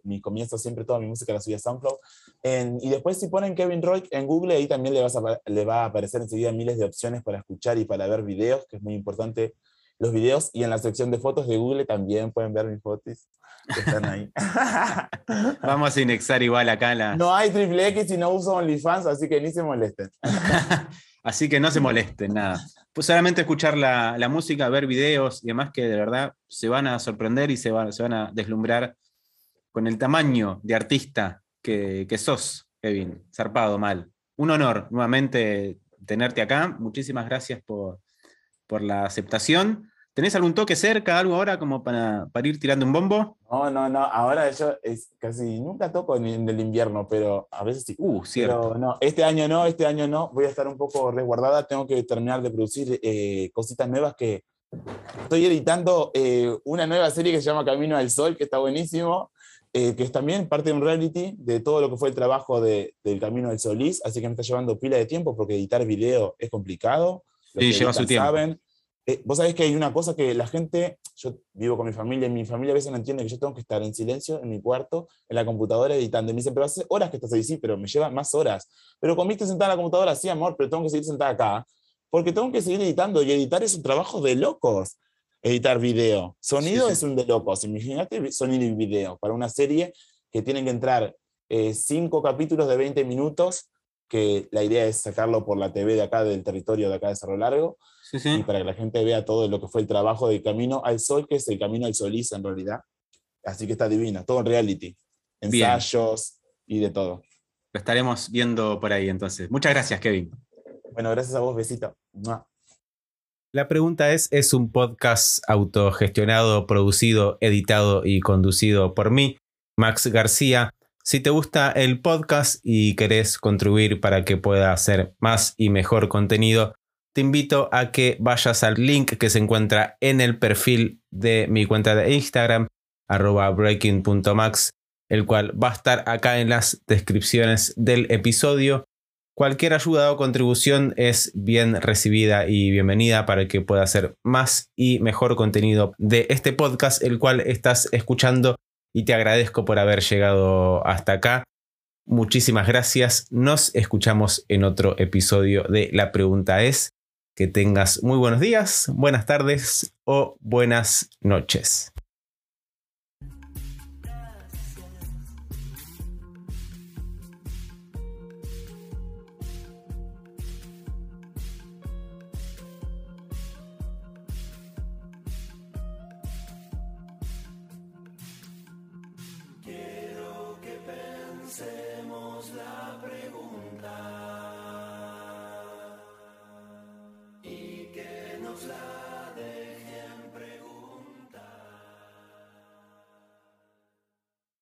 mi comienzo siempre toda mi música la subí a SoundCloud. y después si ponen Kevin Roy en Google, ahí también le, vas le va a aparecer enseguida miles de opciones para escuchar y para ver videos, que es muy importante los videos. Y en la sección de fotos de Google también pueden ver mis fotos que están ahí. Vamos a indexar igual acá la... No hay triple X y no uso OnlyFans, así que ni se molesten. Así que no se molesten, nada. Pues solamente escuchar la, música, ver videos y demás que de verdad se van a sorprender y se, se van a deslumbrar con el tamaño de artista que, que sos, Kevin. Zarpado, mal. Un honor nuevamente tenerte acá. Muchísimas gracias por, por la aceptación. ¿Tenés algún toque cerca, algo ahora como para, para, ir tirando un bombo? No, no, no. Ahora yo es, casi nunca toco en, el invierno, pero a veces sí. Uh, cierto. no, este año no, este año no. Voy a estar un poco resguardada. Tengo que terminar de producir eh, cositas nuevas que estoy editando eh, una nueva serie que se llama Camino al Sol, que está buenísimo. Eh, que es también parte de un reality de todo lo que fue el trabajo de, del Camino del Solís, así que me está llevando pila de tiempo porque editar video es complicado. Sí, lleva su tiempo. Saben. Eh, vos sabés que hay una cosa que la gente, yo vivo con mi familia, y mi familia a veces no entiende que yo tengo que estar en silencio en mi cuarto, en la computadora editando. Y me dicen, pero hace horas que estás ahí, sí, pero me lleva más horas. Pero comiste sentada en la computadora, sí, amor, pero tengo que seguir sentada acá, porque tengo que seguir editando y editar es un trabajo de locos editar video. Sonido es un de locos. Imagínate sonido y video para una serie que tienen que entrar eh, cinco capítulos de 20 minutos, que la idea es sacarlo por la TV de acá, del territorio de acá de Cerro Largo, y para que la gente vea todo lo que fue el trabajo de Camino al Sol, que es el Camino al Solís en realidad. Así que está divina, todo en reality, ensayos y de todo. Lo estaremos viendo por ahí entonces. Muchas gracias, Kevin. Bueno, gracias a vos, besito. La pregunta es, ¿es un podcast autogestionado, producido, editado y conducido por mí, Max García? Si te gusta el podcast y querés contribuir para que pueda hacer más y mejor contenido, te invito a que vayas al link que se encuentra en el perfil de mi cuenta de Instagram, arroba breaking.max, el cual va a estar acá en las descripciones del episodio Cualquier ayuda o contribución es bien recibida y bienvenida para que pueda hacer más y mejor contenido de este podcast, el cual estás escuchando y te agradezco por haber llegado hasta acá. Muchísimas gracias. Nos escuchamos en otro episodio de La pregunta es que tengas muy buenos días, buenas tardes o buenas noches.